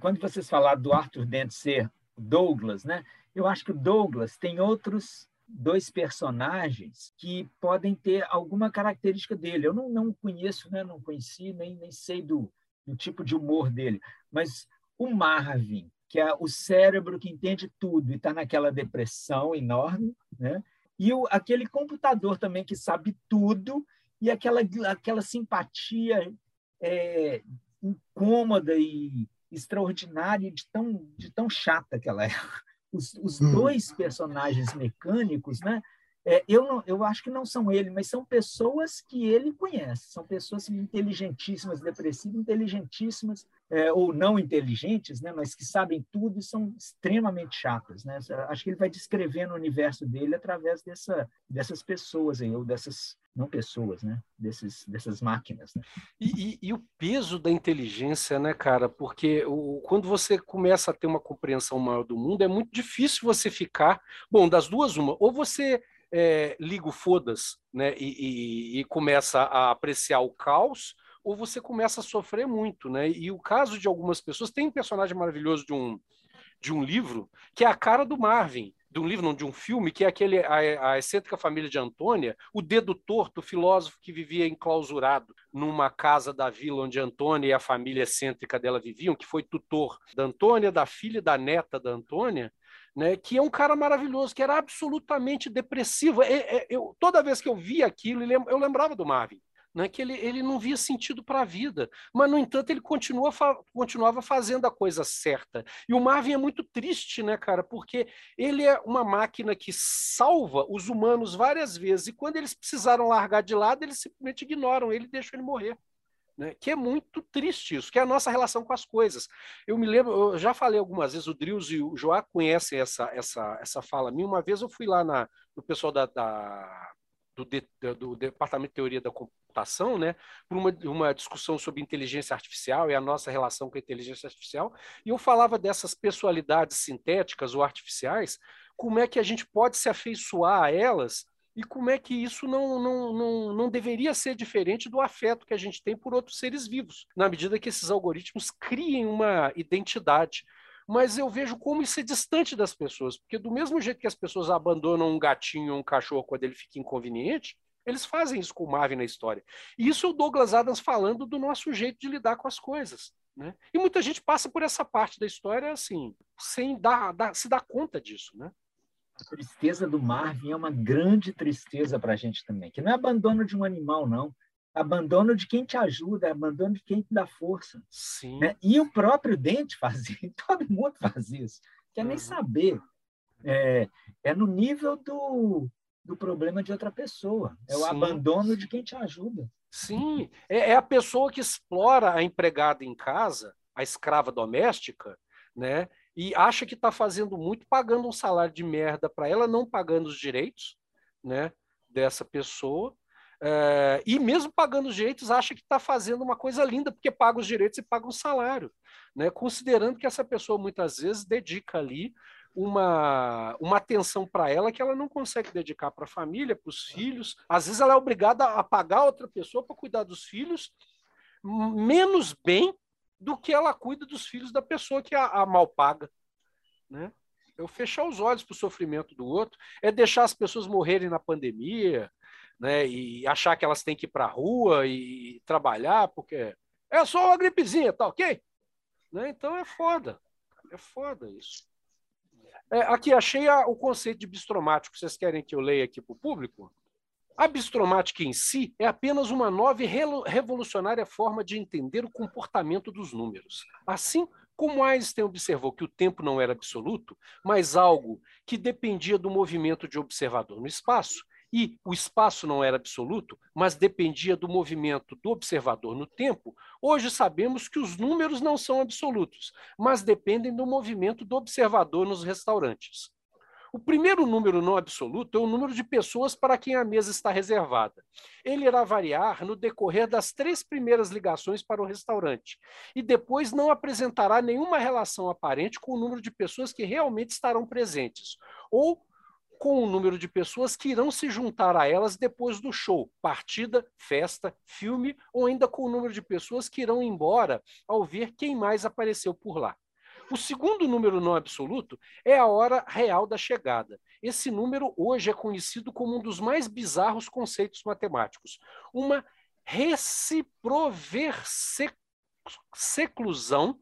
Quando vocês falaram do Arthur Dent ser Douglas, né? Eu acho que o Douglas tem outros dois personagens que podem ter alguma característica dele. Eu não, não conheço, né? não conheci, nem, nem sei do, o tipo de humor dele. Mas o Marvin, que é o cérebro que entende tudo e está naquela depressão enorme, né? e o, aquele computador também que sabe tudo e aquela, aquela simpatia é, incômoda e extraordinária de tão, de tão chata que ela é. Os, os hum. dois personagens mecânicos, né? É, eu, não, eu acho que não são ele, mas são pessoas que ele conhece, são pessoas inteligentíssimas, depressivas, inteligentíssimas, é, ou não inteligentes, né, mas que sabem tudo e são extremamente chatas. Né? Acho que ele vai descrevendo o universo dele através dessa, dessas pessoas, aí, ou dessas, não pessoas, né? Desses, dessas máquinas. Né? E, e, e, o peso da inteligência, né, cara? Porque o, quando você começa a ter uma compreensão maior do mundo, é muito difícil você ficar. Bom, das duas, uma. Ou você é, liga o foda-se né, e, e, e, começa a apreciar o caos, ou você começa a sofrer muito. Né? E o caso de algumas pessoas, tem um personagem maravilhoso de um, de um livro, que é a cara do Marvin, de um livro, não, de um filme, que é aquele a, a excêntrica família de Antônia, o dedo torto, o filósofo que vivia enclausurado numa casa da vila onde Antônia e a família excêntrica dela viviam, que foi tutor da Antônia, da filha da neta da Antônia, né, que é um cara maravilhoso, que era absolutamente depressivo. É, é, eu, toda vez que eu via aquilo, eu lembrava do Marvin. Né, que ele, ele não via sentido para a vida, mas no entanto ele continua fa continuava fazendo a coisa certa. E o Marvin é muito triste, né, cara, porque ele é uma máquina que salva os humanos várias vezes e quando eles precisaram largar de lado, eles simplesmente ignoram ele e deixam ele morrer né? que é muito triste isso, que é a nossa relação com as coisas. Eu me lembro, eu já falei algumas vezes, o Drius e o Joá conhecem essa, essa, essa fala minha. Uma vez eu fui lá na, no pessoal da, da do, de, do, Departamento de Teoria da Computação, né, por uma, uma discussão sobre inteligência artificial e a nossa relação com a inteligência artificial, e eu falava dessas pessoalidades sintéticas ou artificiais, como é que a gente pode se afeiçoar a elas e como é que isso não, não, não, não deveria ser diferente do afeto que a gente tem por outros seres vivos, na medida que esses algoritmos criem uma identidade. Mas eu vejo como isso é distante das pessoas, porque do mesmo jeito que as pessoas abandonam um gatinho ou um cachorro quando ele fica inconveniente, eles fazem isso com o Marvin na história. E isso é o Douglas Adams falando do nosso jeito de lidar com as coisas. Né? E muita gente passa por essa parte da história assim, sem dar, dar, se dar conta disso. Né? A tristeza do Marvin é uma grande tristeza para a gente também, que não é abandono de um animal, não. Abandono de quem te ajuda, abandono de quem te dá força. Sim. Né? E o próprio Dente fazia, todo mundo faz isso. Quer nem uhum. saber. É, é no nível do, do problema de outra pessoa. É o Sim. abandono de quem te ajuda. Sim, é, é, a pessoa que explora a empregada em casa, a escrava doméstica, né? E acha que está fazendo muito pagando um salário de merda para ela, não pagando os direitos né, dessa pessoa. É, e mesmo pagando os direitos, acha que está fazendo uma coisa linda, porque paga os direitos e paga um salário. Né, considerando que essa pessoa muitas vezes dedica ali uma, uma atenção para ela que ela não consegue dedicar para a família, para os filhos. Às vezes ela é obrigada a pagar outra pessoa para cuidar dos filhos menos bem do que ela cuida dos filhos da pessoa que a, a mal paga. Né? É fechar os olhos para o sofrimento do outro, é deixar as pessoas morrerem na pandemia, né? E achar que elas têm que ir para a rua e trabalhar, porque é só uma gripezinha, tá ok? Né? Então é foda. É foda isso. É, aqui achei a, o conceito de bistromático. Vocês querem que eu leia aqui para o público? A bistromática em si é apenas uma nova e revolucionária forma de entender o comportamento dos números. Assim como Einstein observou que o tempo não era absoluto, mas algo que dependia do movimento de observador no espaço, e o espaço não era absoluto, mas dependia do movimento do observador no tempo, hoje sabemos que os números não são absolutos, mas dependem do movimento do observador nos restaurantes. O primeiro número não absoluto é o número de pessoas para quem a mesa está reservada. Ele irá variar no decorrer das três primeiras ligações para o restaurante e depois não apresentará nenhuma relação aparente com o número de pessoas que realmente estarão presentes ou com o número de pessoas que irão se juntar a elas depois do show, partida, festa, filme, ou ainda com o número de pessoas que irão embora ao ver quem mais apareceu por lá. O segundo número não absoluto é a hora real da chegada. Esse número hoje é conhecido como um dos mais bizarros conceitos matemáticos, uma reciproverseclusão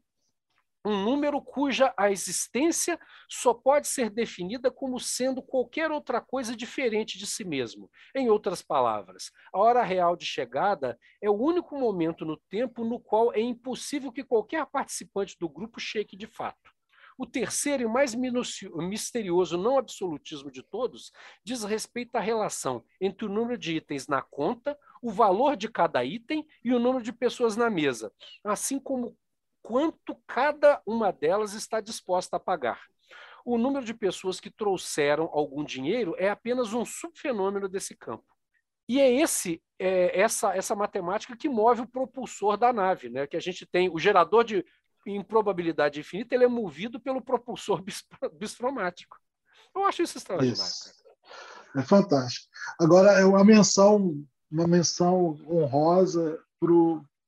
um número cuja a existência só pode ser definida como sendo qualquer outra coisa diferente de si mesmo. Em outras palavras, a hora real de chegada é o único momento no tempo no qual é impossível que qualquer participante do grupo chegue de fato. O terceiro e mais misterioso não absolutismo de todos diz respeito à relação entre o número de itens na conta, o valor de cada item e o número de pessoas na mesa, assim como quanto cada uma delas está disposta a pagar. O número de pessoas que trouxeram algum dinheiro é apenas um subfenômeno desse campo. E é esse é, essa essa matemática que move o propulsor da nave, né? Que a gente tem o gerador de improbabilidade infinita, ele é movido pelo propulsor bistromático. Eu acho isso extraordinário. Isso. É fantástico. Agora é uma menção uma menção honrosa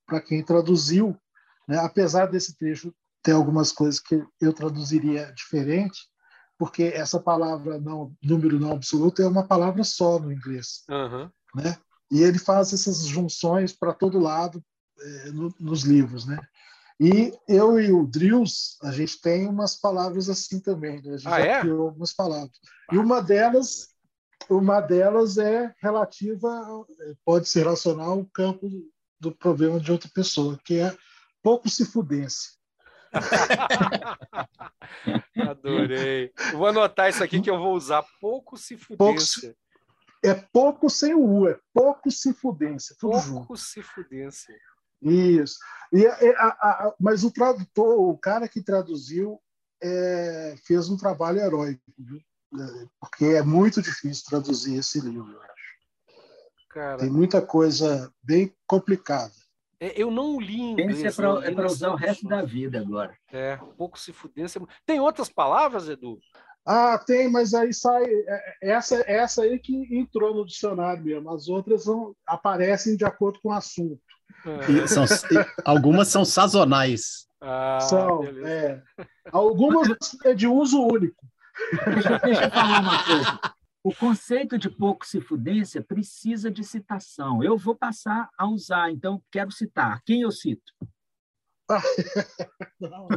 para quem traduziu né? Apesar desse trecho ter algumas coisas que eu traduziria diferente, porque essa palavra não, número não absoluto é uma palavra só no inglês, uhum. né? E ele faz essas junções para todo lado é, no, nos livros, né? E eu e o Drills, a gente tem umas palavras assim também, né? A gente ah, já é? criou algumas palavras. E uma delas, uma delas é relativa, pode ser relacionar ao campo do problema de outra pessoa, que é pouco se fudência. Adorei. Vou anotar isso aqui que eu vou usar. Pouco se fudência. é pouco sem o U, é pouco se fudência. pouco junto. se fudência. Isso. E, a, a, a, mas o tradutor, o cara que traduziu, é, fez um trabalho heróico, viu? É, porque é muito difícil traduzir esse livro, eu acho. Cara, Tem muita coisa bem complicada. É, eu não li em inglês. Esse é para é usar o resto da vida agora. É, pouco se fudência. Tem outras palavras, Edu? Ah, tem, mas aí sai. É, essa, essa aí que entrou no dicionário mesmo. As outras são, aparecem de acordo com o assunto. É. São, algumas são sazonais. Ah, são, é. Algumas é de uso único. Deixa eu falar uma coisa. O conceito de pouco se fudência precisa de citação. Eu vou passar a usar, então quero citar. Quem eu cito? Não,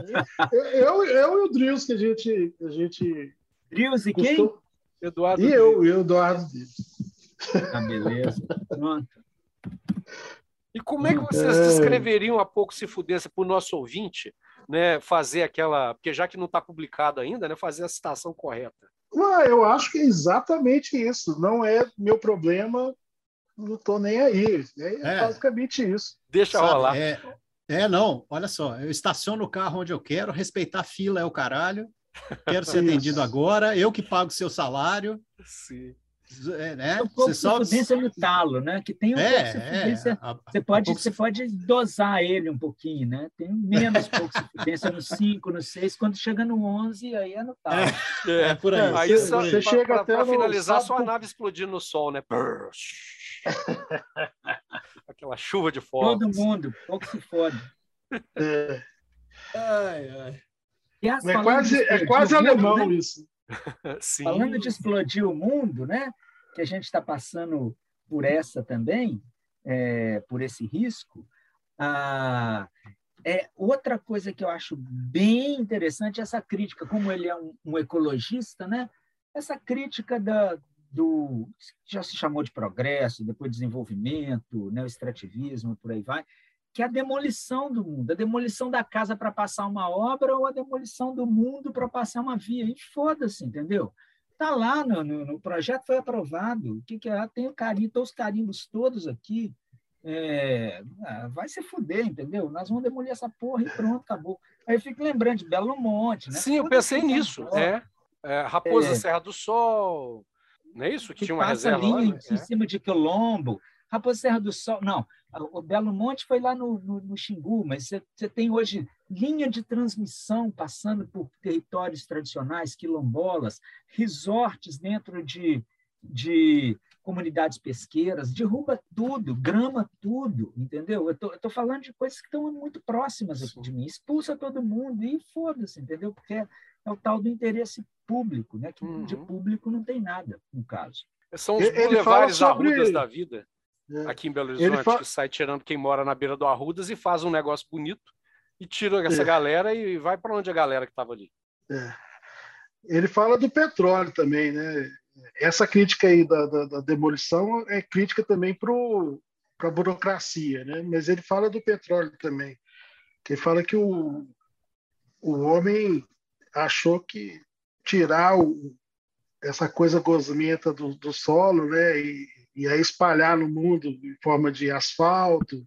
eu, eu, eu, e o Drills, que a gente. A gente Drills e quem? Eduardo. E eu, eu, Eduardo. Ah, beleza. Pronto. E como é que vocês é. descreveriam a pouco se fudência para o nosso ouvinte, né? Fazer aquela. Porque já que não está publicado ainda, né? Fazer a citação correta. Ah, eu acho que é exatamente isso. Não é meu problema, não estou nem aí. É, é, basicamente isso. Deixa Sabe, rolar. É, é, não, olha só, eu estaciono o carro onde eu quero, respeitar a fila é o caralho, quero ser atendido agora, eu que pago seu salário. Sim. É, né? Um pouco você de só... no talo, né? Que tem um é, pouco de é, você, pode, você pode dosar ele um pouquinho, né? Tem menos pouco de no 5, no 6, quando chega no 11, aí é no talo. É, é por aí. aí você, você chega até para finalizar, sua nave explodindo no sol, né? Aquela chuva de fogo. Todo mundo, pouco se fode. É. Ai, ai. É quase, é quase alemão né? isso. Sim. Falando de explodir o mundo, né? Que a gente está passando por essa também, é, por esse risco. Ah, é outra coisa que eu acho bem interessante essa crítica, como ele é um, um ecologista, né? Essa crítica da, do já se chamou de progresso, depois desenvolvimento, né, o extrativismo, por aí vai, que é a demolição do mundo, a demolição da casa para passar uma obra ou a demolição do mundo para passar uma via. E foda-se, entendeu? Está lá no, no, no, projeto, foi aprovado. O que, que é? Tem o carimbo, os carimbos todos aqui. É, ah, vai se fuder, entendeu? Nós vamos demolir essa porra e pronto, acabou. Aí eu fico lembrando de Belo Monte, né? Sim, eu pensei nisso. É, é, Raposa é, Serra do Sol, não é isso? Que, que tinha uma reserva ali lá, né? em cima de Quilombo. Raposa Serra do Sol, não, o Belo Monte foi lá no, no, no Xingu, mas você, você, tem hoje linha de transmissão passando por territórios tradicionais, quilombolas, resorts dentro de, de comunidades pesqueiras, derruba tudo, grama tudo, entendeu? Eu tô, tô falando de coisas que estão muito próximas aqui de mim, expulsa todo mundo e foda-se, entendeu? Porque é, é, o tal do interesse público, né? Que uhum. de público não tem nada, no caso. São os bulevares sobre... arrudas da vida. É. aqui em Belo Horizonte, fa... que sai tirando quem mora na beira do Arrudas e faz um negócio bonito e tira essa é. galera e vai para onde a galera que estava ali. É. Ele fala do petróleo também, né? Essa crítica aí da, da, da demolição é crítica também para a burocracia, né? Mas ele fala do petróleo também. Ele fala que o, o homem achou que tirar o, essa coisa gosmenta do, do solo, né? E, e aí espalhar no mundo em forma de asfalto,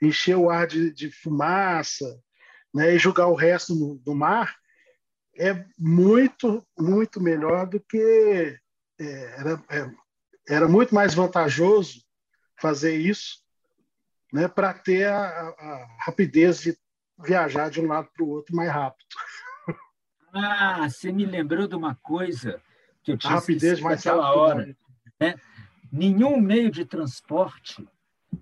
encher o ar de, de fumaça, né, e jogar o resto no, do mar, é muito, muito melhor do que é, era, é, era muito mais vantajoso fazer isso né, para ter a, a, rapidez de viajar de um lado para o outro mais rápido. Ah, você me lembrou de uma coisa que eu tinha a rapidez mais rápida. hora. Né? Nenhum meio de transporte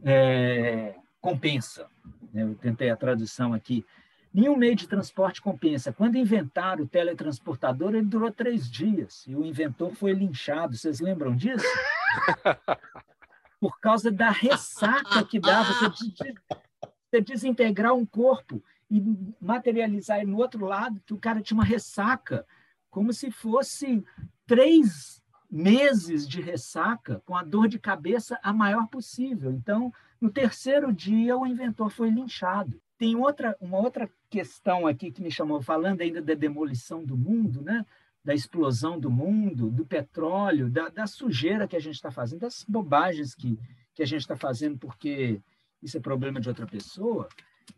é, compensa. Eu tentei a tradução aqui. Nenhum meio de transporte compensa. Quando inventaram o teletransportador, ele durou três dias e o inventor foi linchado. Vocês lembram disso? Por causa da ressaca que dava você, você desintegrar um corpo e materializar ele no outro lado, que o cara tinha uma ressaca, como se fosse três meses de ressaca com a dor de cabeça a maior possível. Então, no terceiro dia, o inventor foi linchado. Tem outra, uma outra questão aqui que me chamou, falando ainda da demolição do mundo, né? da explosão do mundo, do petróleo, da, da sujeira que a gente está fazendo, das bobagens que, que a gente está fazendo porque isso é problema de outra pessoa,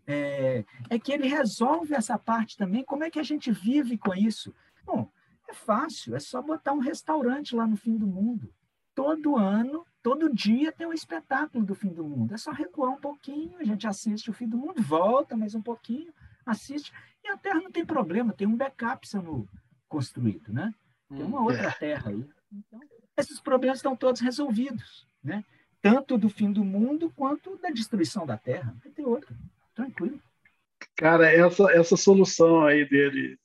é, é que ele resolve essa parte também. Como é que a gente vive com isso? Bom, é fácil, é só botar um restaurante lá no fim do mundo. Todo ano, todo dia tem um espetáculo do fim do mundo. É só recuar um pouquinho, a gente assiste o fim do mundo, volta mais um pouquinho, assiste. E a Terra não tem problema, tem um backup sendo construído, né? Tem uma outra é. Terra aí. Então, esses problemas estão todos resolvidos, né? Tanto do fim do mundo quanto da destruição da Terra. Não tem outra. Tranquilo. Cara, essa, essa solução aí dele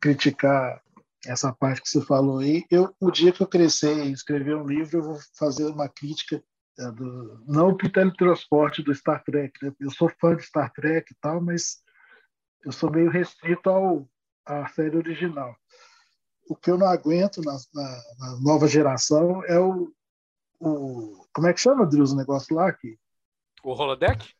criticar essa parte que você falou aí. Eu, o dia que eu crescer e escrever um livro, eu vou fazer uma crítica é, do, não o teletransporte do Star Trek. Né? Eu sou fã de Star Trek e tal, mas eu sou meio restrito ao, à série original. O que eu não aguento na, na, na nova geração é o, o. Como é que chama, Deus, o negócio lá? Aqui? O Holodeck?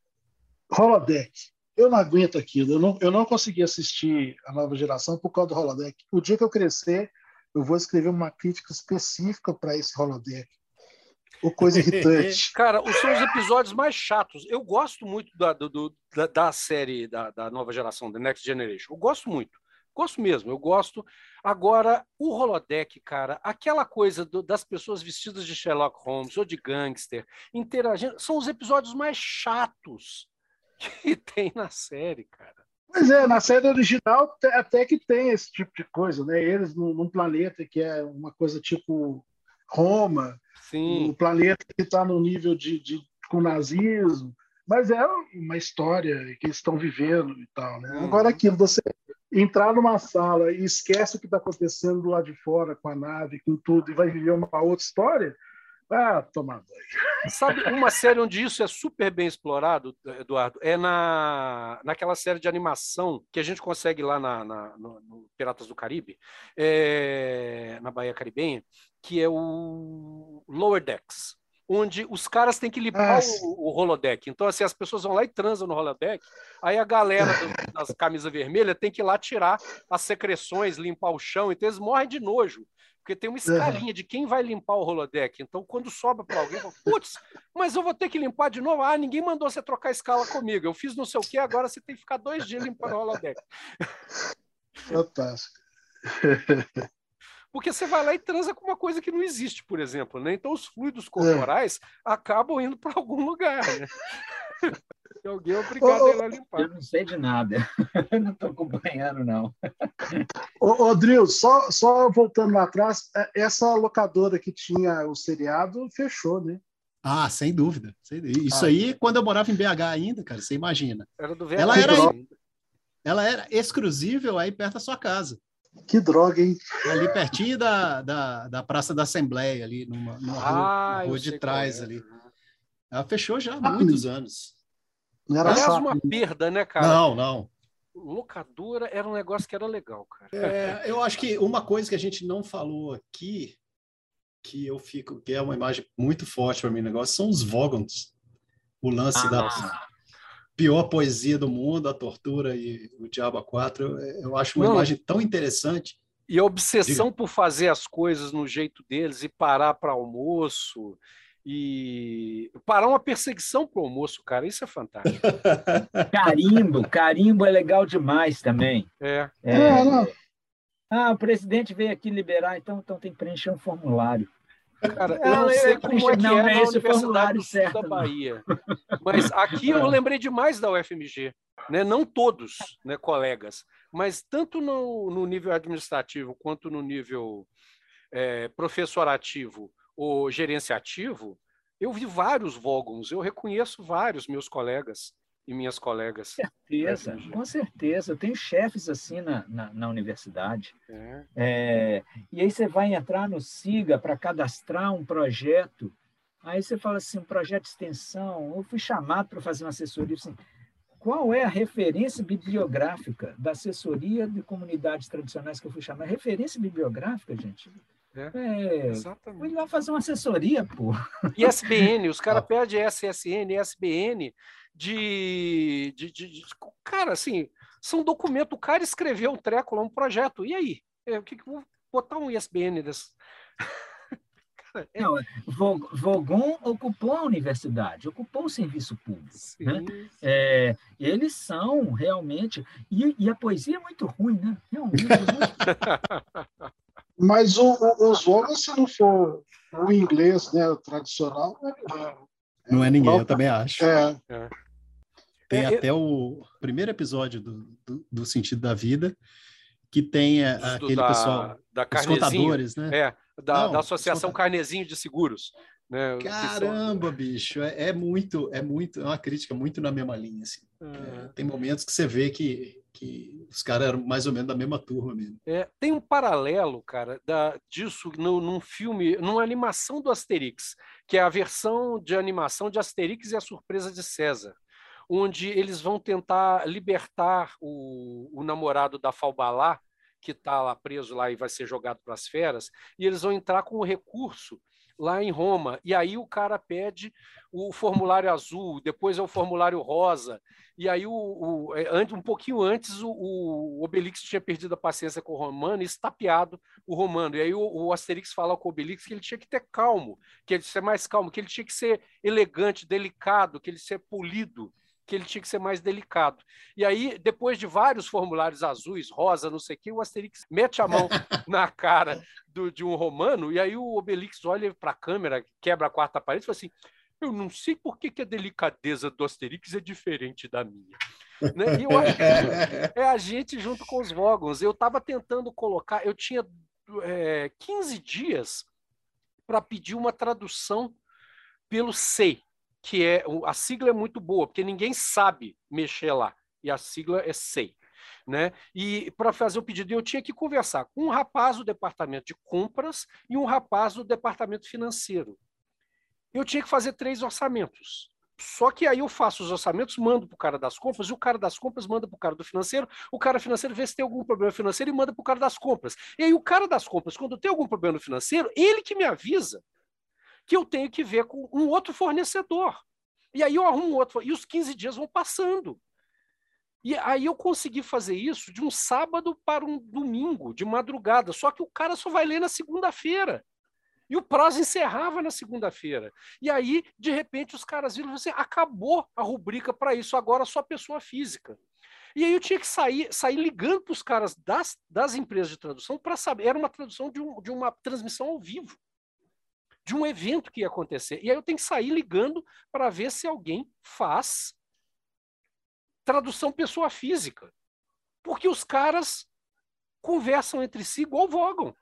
Holodeck eu não aguento aquilo. Eu não, eu não consegui assistir a nova geração por causa do holodeck. O dia que eu crescer, eu vou escrever uma crítica específica para esse holodeck. O coisa irritante. Cara, os são os episódios mais chatos. Eu gosto muito da, do, da, da série da, da, nova geração, da Next Generation. Eu gosto muito. Gosto mesmo, eu gosto. Agora, o holodeck, cara, aquela coisa do, das pessoas vestidas de Sherlock Holmes ou de gangster, interagindo, são os episódios mais chatos que tem na série, cara. Pois é, na série original até que tem esse tipo de coisa, né? Eles num, planeta que é uma coisa tipo Roma, Sim. um planeta que está no nível de, de com nazismo, mas é uma história que eles estão vivendo e tal, né? Uhum. Agora aquilo, você entrar numa sala e esquece o que está acontecendo do lado de fora com a nave, com tudo, e vai viver uma outra história, ah, toma banho. Sabe, uma série onde isso é super bem explorado, Eduardo, é na, naquela série de animação que a gente consegue lá na, na no, no, Piratas do Caribe, é, na Baía Caribenha, que é o Lower Decks onde os caras têm que limpar o, o, holodeck. Então, assim, as pessoas vão lá e transam no holodeck, aí a galera das camisas vermelhas tem que ir lá tirar as secreções, limpar o chão, então eles morrem de nojo, porque tem uma escalinha de quem vai limpar o holodeck. Então, quando sobra para alguém, putz, mas eu vou ter que limpar de novo? Ah, ninguém mandou você trocar a escala comigo, eu fiz não sei o quê, agora você tem que ficar dois dias limpando o holodeck. Fantástico. porque você vai lá e transa com uma coisa que não existe, por exemplo, né? Então os fluidos é. corporais é. acabam indo para algum lugar, né? E alguém é obrigado ô, a ir lá limpar. Eu não sei de nada. Eu não estou acompanhando, não. Ô, ô Dril, só, só voltando lá atrás, é, essa locadora que tinha o seriado fechou, né? Ah, sem dúvida. Isso ah. aí, quando eu morava em BH ainda, cara, você imagina. Era do ela era, ela era exclusível aí perto da sua casa. Que droga, hein? Ali pertinho da, da, da Praça da Assembleia, ali, numa, numa ah, rua, rua de trás é. ali. Ela fechou já há ah, muitos anos. Não era Aliás, uma perda, né, cara? Não, não. Locadora era um negócio que era legal, cara. É, eu acho que uma coisa que a gente não falou aqui, que eu fico, que é uma imagem muito forte para mim, negócio, são os Vogons. O lance ah. da pior poesia do mundo, a tortura e o Diabo a Quatro. Eu acho uma Não. imagem tão interessante. E a obsessão Diga. por fazer as coisas no jeito deles e parar para almoço e parar uma perseguição para o almoço, cara, isso é fantástico. carimbo, carimbo é legal demais também. É. é... é ah, o presidente veio aqui liberar, então, então tem que preencher um formulário. Cara, eu não, sei como é que não, é na Universidade do Sul da Bahia. Mas aqui eu lembrei demais da UFMG. Né? Não todos, né, colegas, mas tanto no, no nível administrativo quanto no nível é, professorativo ou gerenciativo, eu vi vários Vogons, eu reconheço vários meus colegas e minhas colegas. Com certeza, com certeza. Eu tenho chefes assim na, na, na universidade. É. É, e aí você vai entrar no SIGA para cadastrar um projeto. Aí você fala assim, um projeto de extensão. Eu fui chamado para fazer uma assessoria. Assim, qual é a referência bibliográfica da assessoria de comunidades tradicionais que eu fui chamado? Referência bibliográfica, gente? É, é, exatamente. Fui lá fazer uma assessoria, pô. ISBN, os caras pedem SSN, ISBN de, de, de, de, Cara, assim, são documentos. O cara escreveu um treco lá, um projeto. E aí? É, o que, vou botar um ISBN desse? é... Não, Vogon ocupou a universidade, ocupou o serviço público. Sim, né? sim. É, eles são realmente. E, e, a poesia é muito ruim, né? Realmente. É muito... Mas o, o, os Vogons, se não for o inglês né, o tradicional, é, não é ninguém, eu também acho. É. é. Tem é, até o primeiro episódio do, do, do, Sentido da Vida, que tem é, aquele da, pessoal, da os contadores, né? É, da, Não, da Associação Carnezinho de Seguros. Né? Caramba, bicho, é, é, muito, é muito, é uma crítica muito na mesma linha. Assim. É. tem momentos que você vê que, que os caras eram mais ou menos da mesma turma mesmo. É, tem um paralelo, cara, da, disso no, num filme, numa animação do Asterix, que é a versão de animação de Asterix e a Surpresa de César onde eles vão tentar libertar o, o namorado da Falbalá, que está lá preso lá e vai ser jogado para as feras, e eles vão entrar com o recurso lá em Roma. E aí o cara pede o formulário azul, depois é o formulário rosa. E aí, o, o é, um pouquinho antes, o, o, Obelix tinha perdido a paciência com o Romano e estapeado o Romano. E aí o, o Asterix fala com o Obelix que ele tinha que ter calmo, que ele ser mais calmo, que ele tinha que ser elegante, delicado, que ele ser polido que ele tinha que ser mais delicado. E aí, depois de vários formulários azuis, rosa, não sei o quê, o Asterix mete a mão na cara do, de um romano, e aí o Obelix olha para a câmera, quebra a quarta parede e fala assim: Eu não sei por que, que a delicadeza do Asterix é diferente da minha. Né? E eu acho que é a gente junto com os Vogons. Eu estava tentando colocar, eu tinha é, 15 dias para pedir uma tradução pelo SEI, que é a sigla é muito boa, porque ninguém sabe mexer lá. E a sigla é SEI. Né? E para fazer o pedido, eu tinha que conversar com um rapaz do departamento de compras e um rapaz do departamento financeiro. Eu tinha que fazer três orçamentos. Só que aí eu faço os orçamentos, mando para o cara das compras, e o cara das compras manda para o cara do financeiro, o cara financeiro vê se tem algum problema financeiro e manda para o cara das compras. E aí o cara das compras, quando tem algum problema financeiro, ele que me avisa que eu tenho que ver com um outro fornecedor. E aí eu arrumo outro, e os 15 dias vão passando. E aí eu consegui fazer isso de um sábado para um domingo, de madrugada, só que o cara só vai ler na segunda-feira. E o prazo encerrava na segunda-feira. E aí, de repente, os caras viram assim: acabou a rubrica para isso, agora só pessoa física. E aí eu tinha que sair, sair ligando para os caras das, das empresas de tradução para saber. Era uma tradução de, um, de uma transmissão ao vivo, de um evento que ia acontecer. E aí eu tenho que sair ligando para ver se alguém faz tradução pessoa física. Porque os caras conversam entre si igual vogam.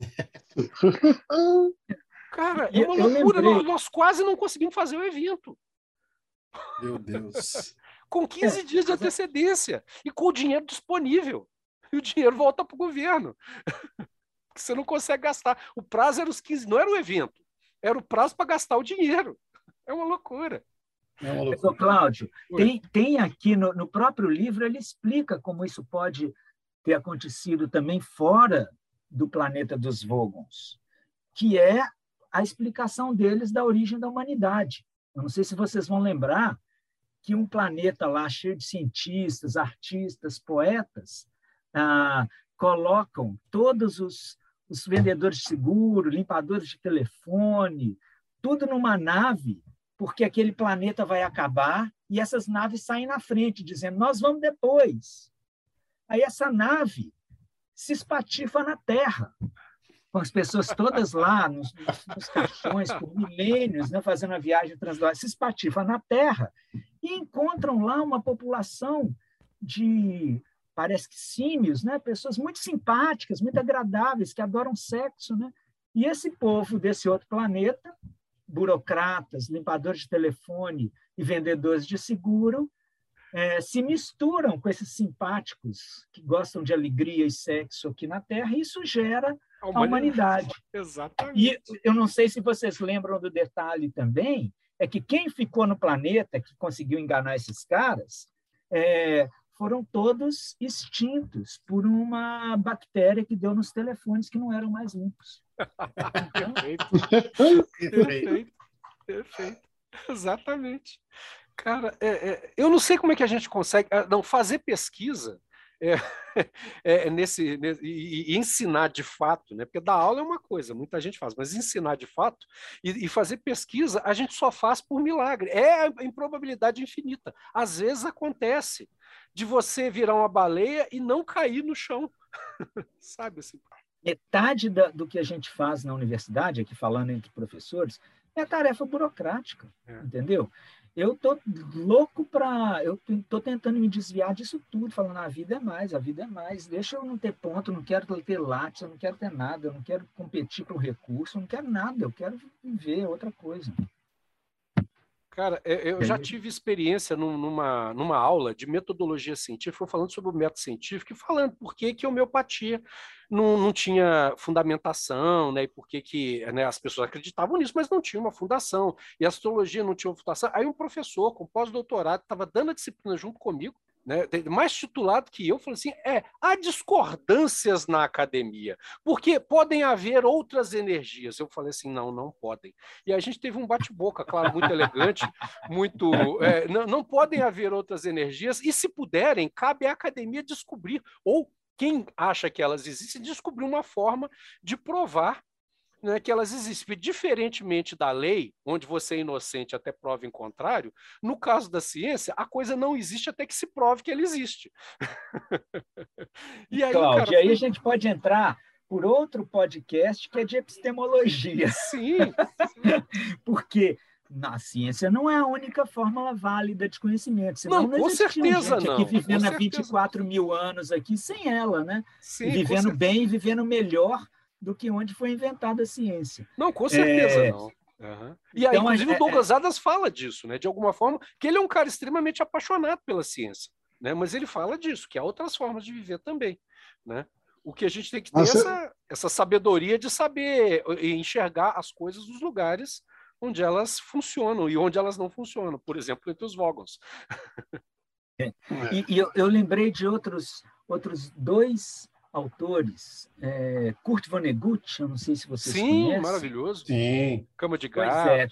Cara, é uma loucura. Nós, nós, quase não conseguimos fazer o evento. Meu Deus. com 15 é, dias de antecedência e com o dinheiro disponível. E o dinheiro volta para o governo. Você não consegue gastar. O prazo era os 15, não era o evento, era o prazo para gastar o dinheiro. É uma loucura. É uma loucura. Cláudio, tem, tem aqui no, no próprio livro, ele explica como isso pode ter acontecido também fora do planeta dos Vogons, que é a explicação deles da origem da humanidade. Eu não sei se vocês vão lembrar que um planeta lá cheio de cientistas, artistas, poetas, ah, colocam todos os, os vendedores de seguro, limpadores de telefone, tudo numa nave, porque aquele planeta vai acabar e essas naves saem na frente, dizendo: Nós vamos depois. Aí essa nave se espatifa na Terra, com as pessoas todas lá, nos, nos caixões, por milênios, né, fazendo a viagem translógica, se espatifa na Terra e encontram lá uma população de, parece que símios, né, pessoas muito simpáticas, muito agradáveis, que adoram sexo. Né? E esse povo desse outro planeta, burocratas, limpadores de telefone e vendedores de seguro, é, se misturam com esses simpáticos que gostam de alegria e sexo aqui na Terra, e isso gera a humanidade. A humanidade. Exatamente. E eu não sei se vocês lembram do detalhe também, é que quem ficou no planeta, que conseguiu enganar esses caras, é, foram todos extintos por uma bactéria que deu nos telefones que não eram mais limpos. Perfeito. Perfeito. Perfeito. Exatamente. Cara, é, é, eu não sei como é que a gente consegue. Ah, não, fazer pesquisa é, é, nesse, nesse e, e, ensinar de fato, né? Porque dar aula é uma coisa, muita gente faz, mas ensinar de fato e, e fazer pesquisa a gente só faz por milagre. É a improbabilidade infinita. Às vezes acontece de você virar uma baleia e não cair no chão, sabe assim? Metade da, do que a gente faz na universidade, aqui falando entre professores, é tarefa burocrática, é. entendeu? eu tô louco para. Eu tô tentando me desviar disso tudo, falando a vida é mais, a vida é mais. Deixa eu não ter ponto, não quero ter látis, eu não quero ter nada, eu não quero competir por recurso, eu não quero nada, eu quero viver outra coisa. Cara, eu já tive experiência numa, numa aula de metodologia científica, falando sobre o método científico e falando por que, que a homeopatia não, não tinha fundamentação, né? E por que, que né, as pessoas acreditavam nisso, mas não tinha uma fundação. E a astrologia não tinha uma fundação. Aí um professor com pós-doutorado estava dando a disciplina junto comigo, né, mais titulado que eu, falou assim: é, há discordâncias na academia, porque podem haver outras energias. Eu falei assim: não, não podem. E a gente teve um bate-boca, claro, muito elegante, muito. É, não, não podem haver outras energias, e se puderem, cabe à academia descobrir, ou quem acha que elas existem, descobrir uma forma de provar né, que elas existem. Diferentemente da lei, onde você é inocente até prova em contrário, no caso da ciência, a coisa não existe até que se prove que ela existe. e aí, Cláudio, cara... aí a gente pode entrar por outro podcast que é de epistemologia. Sim. Porque na ciência não é a única fórmula válida de conhecimento. Senão não, não com certeza gente não. Aqui vivendo há 24 mil anos aqui sem ela, né? Sim, vivendo bem e vivendo melhor do que onde foi inventada a ciência. Não, com certeza é... não. Uhum. E aí, então, inclusive, é, o Douglas é... Adams fala disso, né? De alguma forma, que ele é um cara extremamente apaixonado pela ciência, né? Mas ele fala disso, que há outras formas de viver também, né? O que a gente tem que ter Você... essa, essa sabedoria de saber enxergar as coisas nos lugares onde elas funcionam e onde elas não funcionam, por exemplo, entre os Vogons. É. E, e eu, eu, lembrei de outros, outros dois autores, é, Kurt Vonnegut, eu não sei se vocês Sim, conhecem. Sim, maravilhoso. Sim. Cama de gato. É.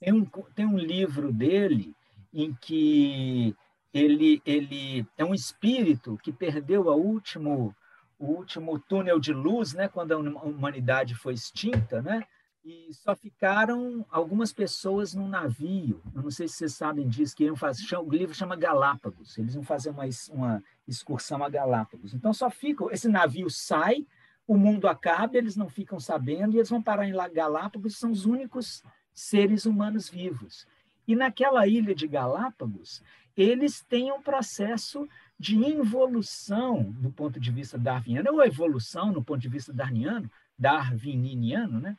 Tem, um, tem um livro dele em que ele, ele é um espírito que perdeu a último, o último túnel de luz, né, quando a humanidade foi extinta, né? E só ficaram algumas pessoas num navio. Eu não sei se vocês sabem disso, que iam fazer, o livro chama Galápagos. Eles vão fazer uma, uma excursão a Galápagos. Então só ficam, esse navio sai, o mundo acaba, eles não ficam sabendo e eles vão parar em Galápagos, são os únicos seres humanos vivos. E naquela ilha de Galápagos, eles têm um processo de involução do ponto de vista darwiniano, ou evolução no ponto de vista darwiniano, darwiniano, né?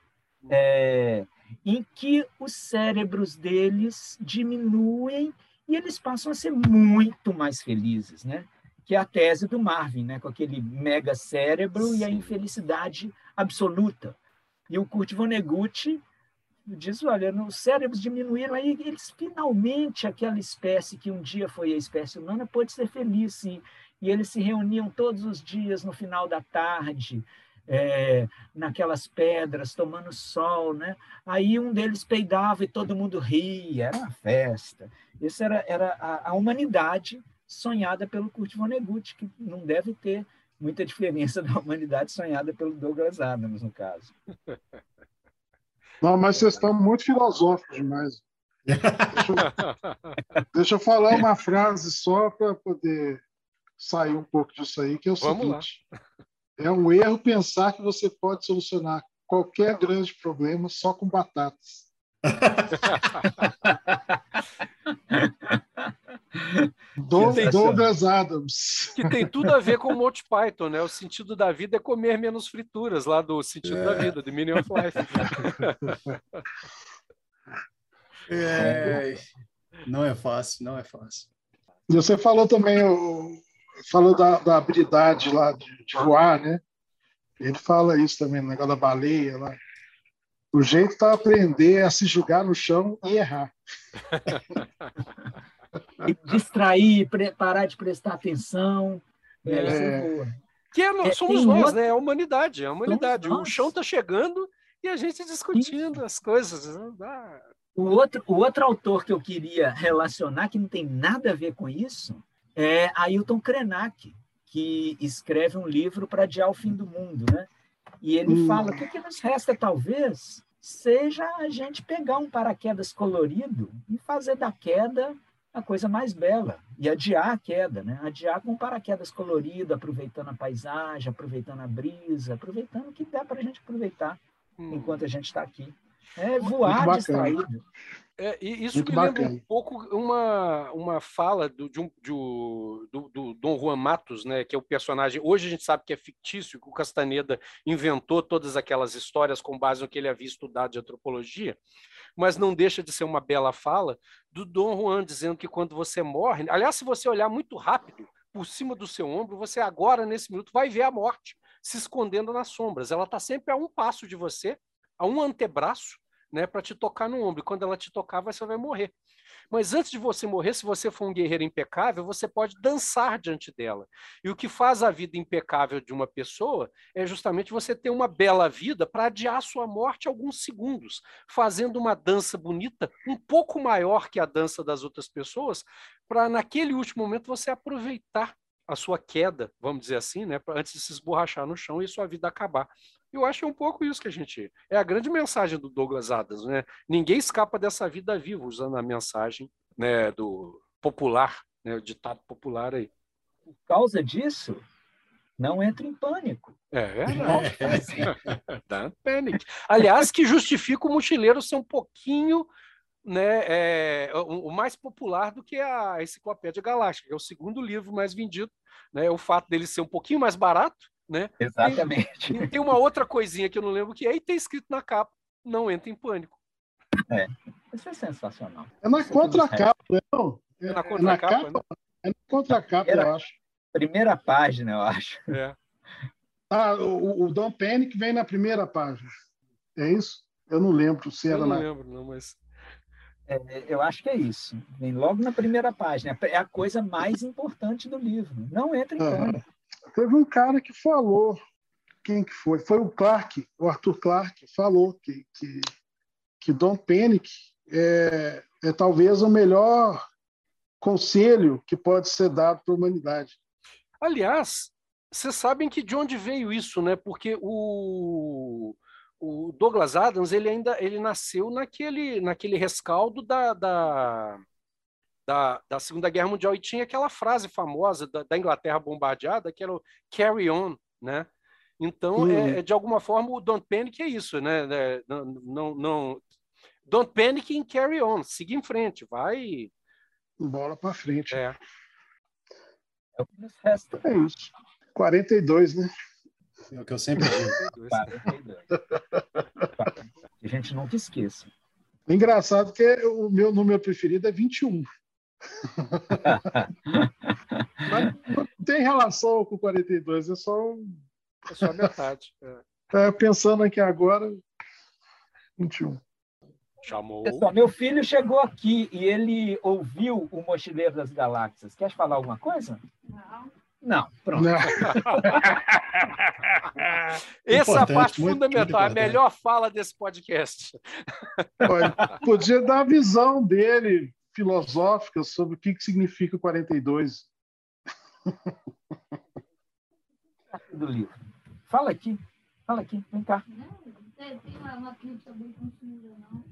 É, em que os cérebros deles diminuem e eles passam a ser muito mais felizes, né? Que é a tese do Marvin, né? Com aquele mega cérebro Sim. e a infelicidade absoluta. E o Kurt Vonnegut diz, olha, os cérebros diminuíram, aí eles finalmente, aquela espécie que um dia foi a espécie humana, pode ser feliz, sim. E eles se reuniam todos os dias no final da tarde, é, naquelas pedras, tomando sol, né? Aí um deles peidava e todo mundo ria, era uma festa. Isso era, era a, a humanidade sonhada pelo Kurt Vonnegut, que não deve ter muita diferença da humanidade sonhada pelo Douglas Adams, no caso. Não, mas vocês estão muito filosóficos demais. Deixa eu, deixa eu falar uma frase só para poder sair um pouco disso aí, que é o Vamos seguinte. Lá. É um erro pensar que você pode solucionar qualquer grande problema só com batatas. Douglas Adams. Que tem tudo a ver com o Monty Python, né? O sentido da vida é comer menos frituras, lá do sentido é. da vida, de Meaning of Life. É. Não é fácil, não é fácil. E você falou também, falou da, da habilidade lá de, de, voar, né? Ele fala isso também, no negócio da baleia lá. O jeito está aprender a se jogar no chão e errar. Distrair, parar de prestar atenção. É, é... Que é, é somos nós, outro... né? A humanidade, a humanidade. O chão está chegando e a gente discutindo as coisas. Ah. O outro, o outro autor que eu queria relacionar, que não tem nada a ver com isso, é Ailton Krenak, que escreve um livro para adiar o fim do mundo, né? E ele hum. fala: o que, que nos resta, talvez, seja a gente pegar um paraquedas colorido e fazer da queda a coisa mais bela e adiar a queda, né? Adiar com um paraquedas colorido, aproveitando a paisagem, aproveitando a brisa, aproveitando o que dá para a gente aproveitar hum. enquanto a gente está aqui. É voar distraído. É, isso Muito me lembra bacana. um pouco uma, uma fala do, de um, de, do, do, Dom Juan Matos, né, que é o personagem. Hoje a gente sabe que é fictício, que o Castaneda inventou todas aquelas histórias com base no que ele havia estudado de antropologia, mas não deixa de ser uma bela fala do Dom Juan dizendo que quando você morre, aliás, se você olhar muito rápido por cima do seu ombro, você agora, nesse minuto, vai ver a morte se escondendo nas sombras. Ela está sempre a um passo de você, a um antebraço, né, para te tocar no ombro. Quando ela te tocar, você vai morrer. Mas antes de você morrer, se você for um guerreiro impecável, você pode dançar diante dela. E o que faz a vida impecável de uma pessoa é justamente você ter uma bela vida para adiar sua morte alguns segundos, fazendo uma dança bonita, um pouco maior que a dança das outras pessoas, para naquele último momento você aproveitar a sua queda, vamos dizer assim, né, antes de se esborrachar no chão e sua vida acabar. Eu acho que é um pouco isso que a gente. É a grande mensagem do Douglas Adams, né? Ninguém escapa dessa vida viva, usando a mensagem né, do popular, né, o ditado popular aí. Por causa disso, não entre em pânico. É verdade. Don't panic. Aliás, que justifica o mochileiro ser um pouquinho né, é, o, mais popular do que a Enciclopédia Galáctica, que é o segundo livro mais vendido. Né, o fato dele ser um pouquinho mais barato. Né, Exatamente. E, tem uma outra coisinha que eu não lembro que é, e tem escrito na capa: não entre em pânico. É, isso é sensacional. É na contracapa, não? É, é na contracapa, é na, capa, né? é na contracapa, eu acho. Primeira página, eu acho. É. Ah, o, o Don Panic vem na primeira página. É isso? Eu não lembro se era Eu não na... lembro, não, mas. É, eu acho que é isso. Vem logo na primeira página. É a coisa mais importante do livro. Não entra em pânico. Teve um cara que falou, quem que foi? Foi o Clark, o Arthur Clark, falou que, que, que Don Panic é, é talvez o melhor conselho que pode ser dado para a humanidade. Aliás, vocês sabem que de onde veio isso, né? Porque o, o Douglas Adams ele ainda ele nasceu naquele, naquele rescaldo da, da, da, da, Segunda Guerra Mundial e tinha aquela frase famosa da, da Inglaterra bombardeada que era o carry on, né? Então, hum. é, de alguma forma, o Don't Panic é isso, né? É, não, não, não, Don't Panic and carry on, siga em frente, vai. Bola para frente. É. É o que nos resta. É isso. 42, né? É o que eu sempre digo. a gente nunca esqueça. Engraçado que o meu número preferido é 21. Mas não tem relação com 42, é só um... É só a metade. É. É, pensando aqui agora, 21. Chamou. Pessoal, meu filho chegou aqui e ele ouviu o Mochileiro das Galáxias. Quer falar alguma coisa? Não. Não, pronto. Não. Essa é a parte muito, fundamental, muito a melhor fala desse podcast. podia dar a visão dele filosófica sobre o que, que significa o 42. Do livro. Fala aqui, fala aqui, vem cá.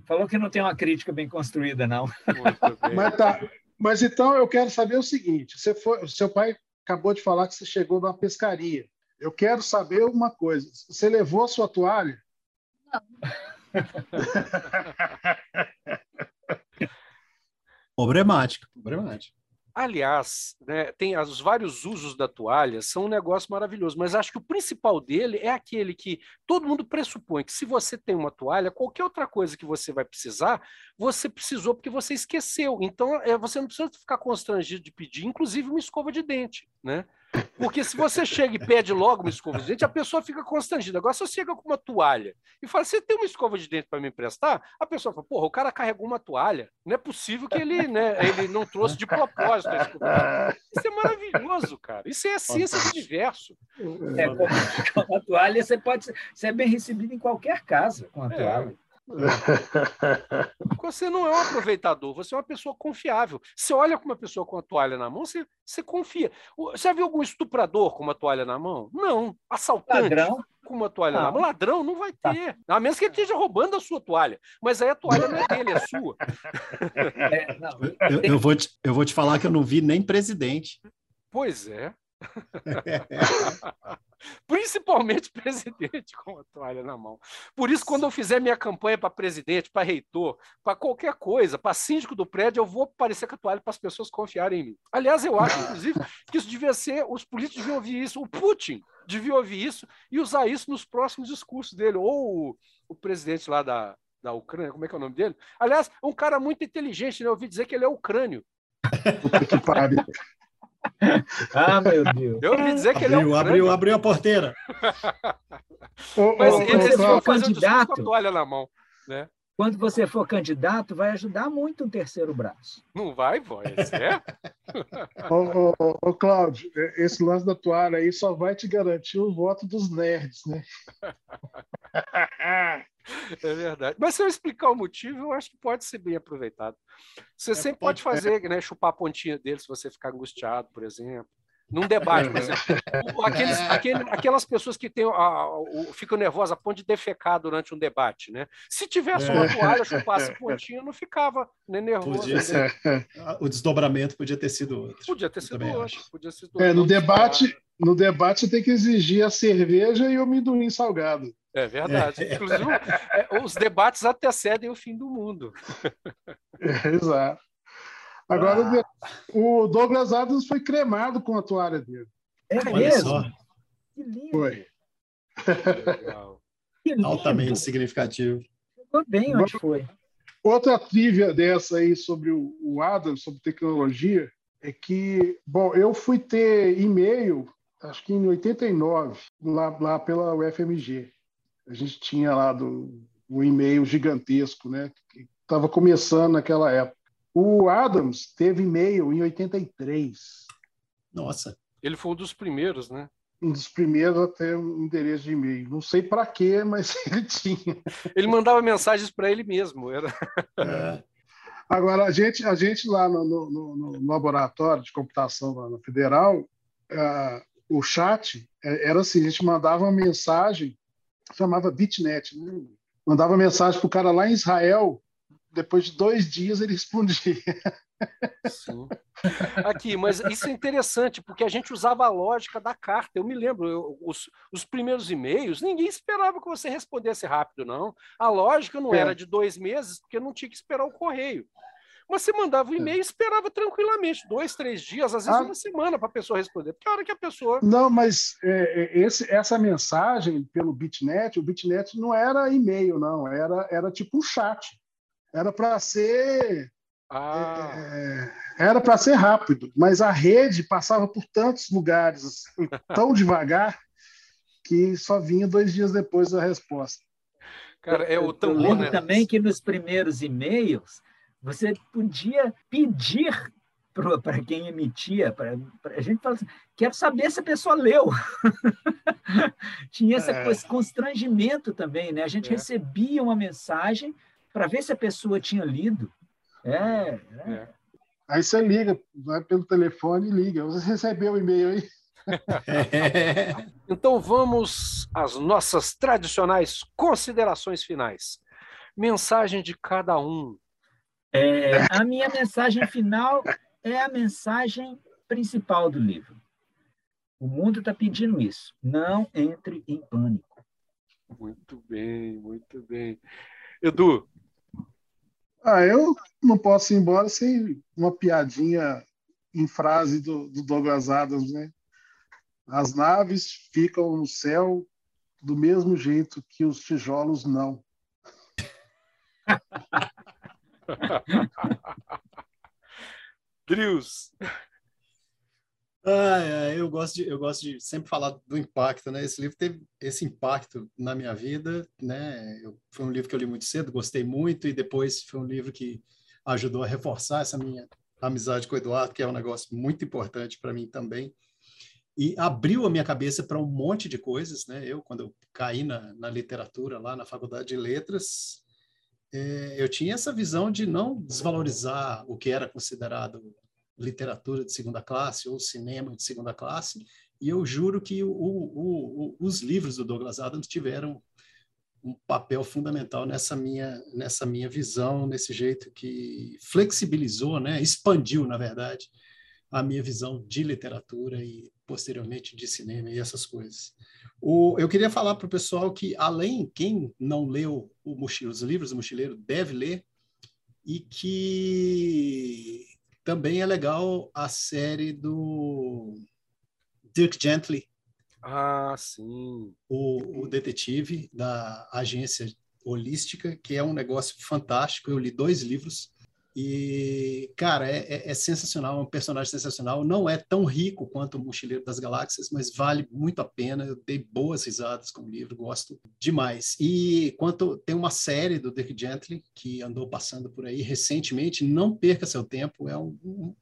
Falou que não tem uma crítica bem construída, não. Mas, tá, mas então eu quero saber o seguinte: você foi, seu pai acabou de falar que você chegou numa pescaria. Eu quero saber uma coisa. Você levou a sua toalha? Não. problemático, problemático. Aliás, né, tem os vários usos da toalha, são um negócio maravilhoso, mas acho que o principal dele é aquele que todo mundo pressupõe que se você tem uma toalha, qualquer outra coisa que você vai precisar, você precisou porque você esqueceu. Então, é, você não precisa ficar constrangido de pedir, inclusive uma escova de dente, né? Porque se você chega e pede logo uma escova de dente, a pessoa fica constrangida. Agora, se você chega com uma toalha e fala, você tem uma escova de dente para me emprestar? A pessoa fala, porra, o cara carregou uma toalha. Não é possível que ele, né, ele não trouxe de propósito a escova. Isso é maravilhoso, cara. Isso é a ciência do universo. É, com, com a toalha, você pode ser, você é bem recebido em qualquer casa com a é. toalha. Você não é um aproveitador, você é uma pessoa confiável. Você olha com uma pessoa com a toalha na mão, você, você confia. Você já viu algum estuprador com uma toalha na mão? Não. Assaltante Ladrão? com uma toalha não. na mão? Ladrão não vai tá. ter. Tá. A menos que ele esteja roubando a sua toalha. Mas aí a toalha não é dele, é sua. É, eu, eu, vou te, eu vou te falar que eu não vi nem presidente. Pois é. Principalmente presidente com a toalha na mão. Por isso, quando eu fizer minha campanha para presidente, para reitor, para qualquer coisa, para síndico do prédio, eu vou aparecer com a toalha para as pessoas confiarem em mim. Aliás, eu acho, inclusive, que isso devia ser, os políticos deviam ouvir isso, o Putin devia ouvir isso e usar isso nos próximos discursos dele, ou o, o presidente lá da, da Ucrânia, como é que é o nome dele? Aliás, um cara muito inteligente, né? Eu ouvi dizer que ele é ucrânio. que pariu. ah, meu Deus. Eu ouvi dizer que abriu, ele é um abriu, abriu a porteira. Mas ô, eles vão fazer candidato, com a toalha na mão, né? Quando você for candidato, vai ajudar muito um terceiro braço. Não vai, voz, é? ô, ô, ô, Cláudio, esse lance da toalha aí só vai te garantir o voto dos nerds, né? É verdade. Mas se eu explicar o motivo, eu acho que pode ser bem aproveitado. Você é, sempre pode, pode fazer, né? Chupar a pontinha dele se você ficar angustiado, por exemplo. Num debate, por exemplo. Aqueles, aquele, aquelas pessoas que têm a, o, ficam nervosas a ponto de defecar durante um debate, né? Se tivesse uma toalha, chupasse pontinho, não ficava nem nervoso. Podia ser, o desdobramento podia ter sido outro. Podia ter sido outro. Podia ser é, no debate, no debate você tem que exigir a cerveja e o amendoim salgado. É verdade. É. Inclusive, é, os debates antecedem o fim do mundo. É, exato. Agora, ah. o Douglas Adams foi cremado com a toalha dele. É mesmo? Que lindo. Foi. Que lindo. Altamente significativo. Ficou bem onde foi. Outra trivia dessa aí sobre o Adams, sobre tecnologia, é que, bom, eu fui ter e-mail, acho que em 89, lá, lá pela UFMG. A gente tinha lá do, um e-mail gigantesco, né? Que estava começando naquela época. O Adams teve e-mail em 83. Nossa. Ele foi um dos primeiros, né? Um dos primeiros a ter um endereço de e-mail. Não sei para quê, mas ele tinha. Ele mandava mensagens para ele mesmo. Era... É. Agora, a gente, a gente lá no, no, no laboratório de computação lá na Federal, uh, o chat é, era assim: a gente mandava uma mensagem, chamava Bitnet, né? mandava mensagem para o cara lá em Israel depois de dois dias ele respondia. Sim. Aqui, mas isso é interessante, porque a gente usava a lógica da carta. Eu me lembro, eu, os, os, primeiros e-mails, ninguém esperava que você respondesse rápido, não. A lógica não é. era de dois meses, porque não tinha que esperar o correio. Mas você mandava o um é. e-mail e esperava tranquilamente, dois, três dias, às vezes ah. uma semana para a pessoa responder, porque a hora que a pessoa. Não, mas é, é, esse, essa mensagem pelo Bitnet, o Bitnet não era e-mail, não, era, era tipo um chat. Era para ser. Ah. É, era para ser rápido, mas a rede passava por tantos lugares tão devagar que só vinha dois dias depois da resposta. Cara, é o tão lembro né? também que nos primeiros e-mails você podia pedir para quem emitia, pra, pra, a gente fala assim, quero saber se a pessoa leu. Tinha esse é. constrangimento também, né? A gente é. recebia uma mensagem para ver se a pessoa tinha lido. É, é. é. Aí você liga, vai pelo telefone e liga. Você recebeu o e-mail aí? então vamos às nossas tradicionais considerações finais. Mensagem de cada um. É, a minha mensagem final é a mensagem principal do livro. O mundo está pedindo isso. Não entre em pânico. Muito bem, muito bem. Edu, ah, eu não posso ir embora sem uma piadinha em frase do, do Douglas Adams, né? As naves ficam no céu do mesmo jeito que os tijolos não. Drius. Ah, eu, gosto de, eu gosto de sempre falar do impacto, né? Esse livro teve esse impacto na minha vida, né? Eu, foi um livro que eu li muito cedo, gostei muito, e depois foi um livro que ajudou a reforçar essa minha amizade com o Eduardo, que é um negócio muito importante para mim também. E abriu a minha cabeça para um monte de coisas, né? Eu, quando eu caí na, na literatura lá na Faculdade de Letras, é, eu tinha essa visão de não desvalorizar o que era considerado literatura de segunda classe ou cinema de segunda classe, e eu juro que o, o, o, os livros do Douglas Adams tiveram um papel fundamental nessa minha nessa minha visão, nesse jeito que flexibilizou, né, expandiu, na verdade, a minha visão de literatura e posteriormente de cinema e essas coisas. O, eu queria falar para o pessoal que, além, quem não leu os livros do Mochileiro deve ler, e que também é legal a série do Dirk Gently. Ah, sim. O, o detetive da agência holística, que é um negócio fantástico. Eu li dois livros e, cara, é, é, é, sensacional, é um personagem sensacional. Não é tão rico quanto o Mochileiro das Galáxias, mas vale muito a pena. Eu dei boas risadas com o livro, gosto demais. E quanto tem uma série do Dick Gently que andou passando por aí recentemente, não perca seu tempo. É um, um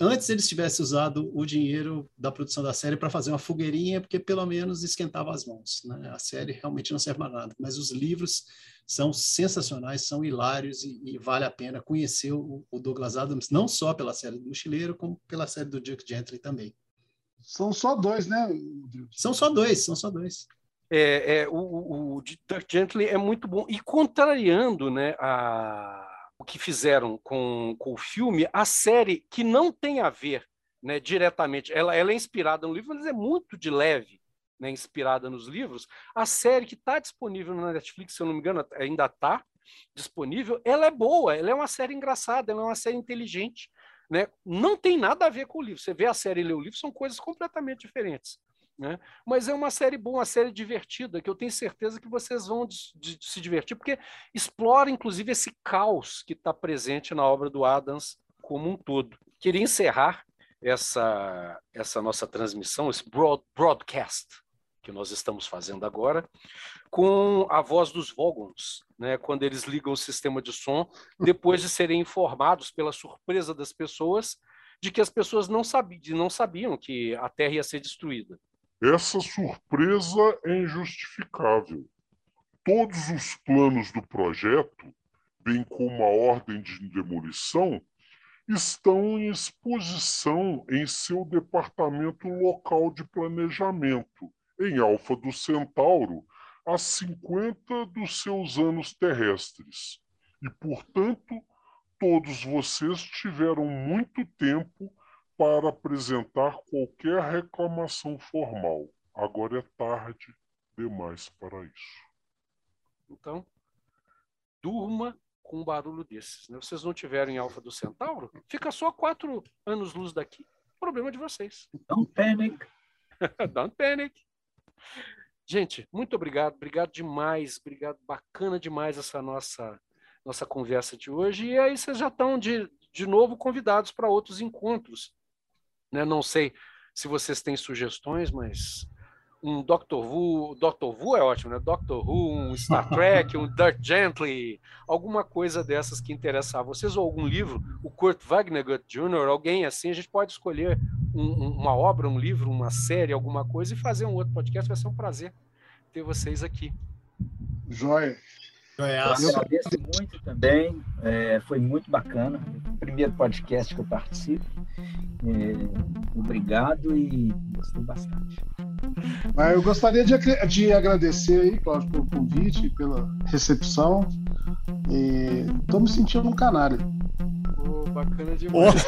antes eles tivessem usado o dinheiro da produção da série para fazer uma fogueirinha, porque pelo menos esquentava as mãos. Né? A série realmente não serve para nada, mas os livros são sensacionais, são hilários e, e vale a pena conhecer o, o, Douglas Adams, não só pela série do Mochileiro, como pela série do Duke Gently também. São só dois, né? São só dois, são só dois. É, é, o, o, o Dirk Gently é muito bom. E contrariando né, a, o que fizeram com, com o filme, a série que não tem a ver né, diretamente, ela, ela é inspirada no livro, mas é muito de leve, né, inspirada nos livros. A série que está disponível na Netflix, se eu não me engano, ainda está disponível, ela é boa, ela é uma série engraçada, ela é uma série inteligente. Né? Não tem nada a ver com o livro. Você vê a série e lê o livro, são coisas completamente diferentes. Né? Mas é uma série boa, uma série divertida, que eu tenho certeza que vocês vão de, de, de se divertir, porque explora, inclusive, esse caos que está presente na obra do Adams como um todo. Queria encerrar essa, essa nossa transmissão, esse broad, broadcast que nós estamos fazendo agora, com a voz dos Vogons, né, quando eles ligam o sistema de som, depois de serem informados pela surpresa das pessoas de que as pessoas não sabiam, não sabiam que a Terra ia ser destruída. Essa surpresa é injustificável. Todos os planos do projeto, bem como a ordem de demolição, estão em exposição em seu departamento local de planejamento, em Alfa do Centauro, há 50 dos seus anos terrestres. E, portanto, todos vocês tiveram muito tempo para apresentar qualquer reclamação formal. Agora é tarde demais para isso. Então, durma com um barulho desses. Né? Vocês não tiveram em Alfa do Centauro, fica só quatro anos-luz daqui. Problema de vocês. Don't panic. Don't panic. Gente, muito obrigado, obrigado demais, obrigado, bacana demais essa nossa nossa conversa de hoje. E aí vocês já estão de, de novo convidados para outros encontros. Né? Não sei se vocês têm sugestões, mas um Doctor Who, Doctor Who é ótimo, né? Doctor Who, um Star Trek, um Dirt Gently, alguma coisa dessas que interessar a vocês, ou algum livro, o Kurt Vonnegut Jr., alguém assim, a gente pode escolher um, uma obra, um livro, uma série, alguma coisa e fazer um outro podcast, vai ser um prazer ter vocês aqui. Joia. Eu agradeço muito também, é, foi muito bacana. O primeiro podcast que eu participo. É, obrigado e gostei bastante. Mas eu gostaria de, de agradecer aí, Cláudio, pelo convite, pela recepção. Estou me sentindo um canário. Bacana demais,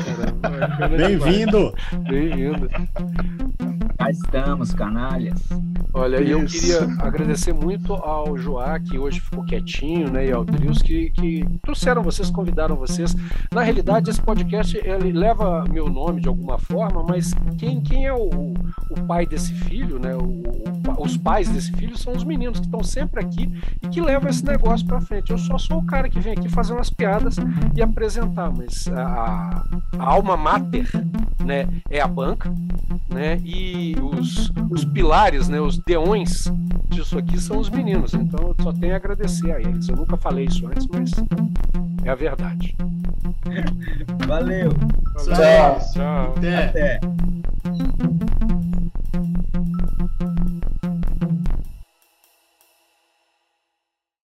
oh. Bem-vindo! Bem-vindo. Cá estamos, canalhas. Olha, e eu queria agradecer muito ao Joá, que hoje ficou quietinho, né, e ao Drius, que, que trouxeram vocês, convidaram vocês. Na realidade, esse podcast ele leva meu nome de alguma forma, mas quem, quem é o, o pai desse filho, né, o, os pais desse filho são os meninos que estão sempre aqui e que levam esse negócio para frente. Eu só sou o cara que vem aqui fazer umas piadas e apresentar, mas a, a alma mater, né, é a banca, né, e os, os pilares, né, os deões disso aqui são os meninos. Então eu só tenho a agradecer a eles. Eu nunca falei isso antes, mas é a verdade. Valeu. Tchau. Tchau. Até. Até.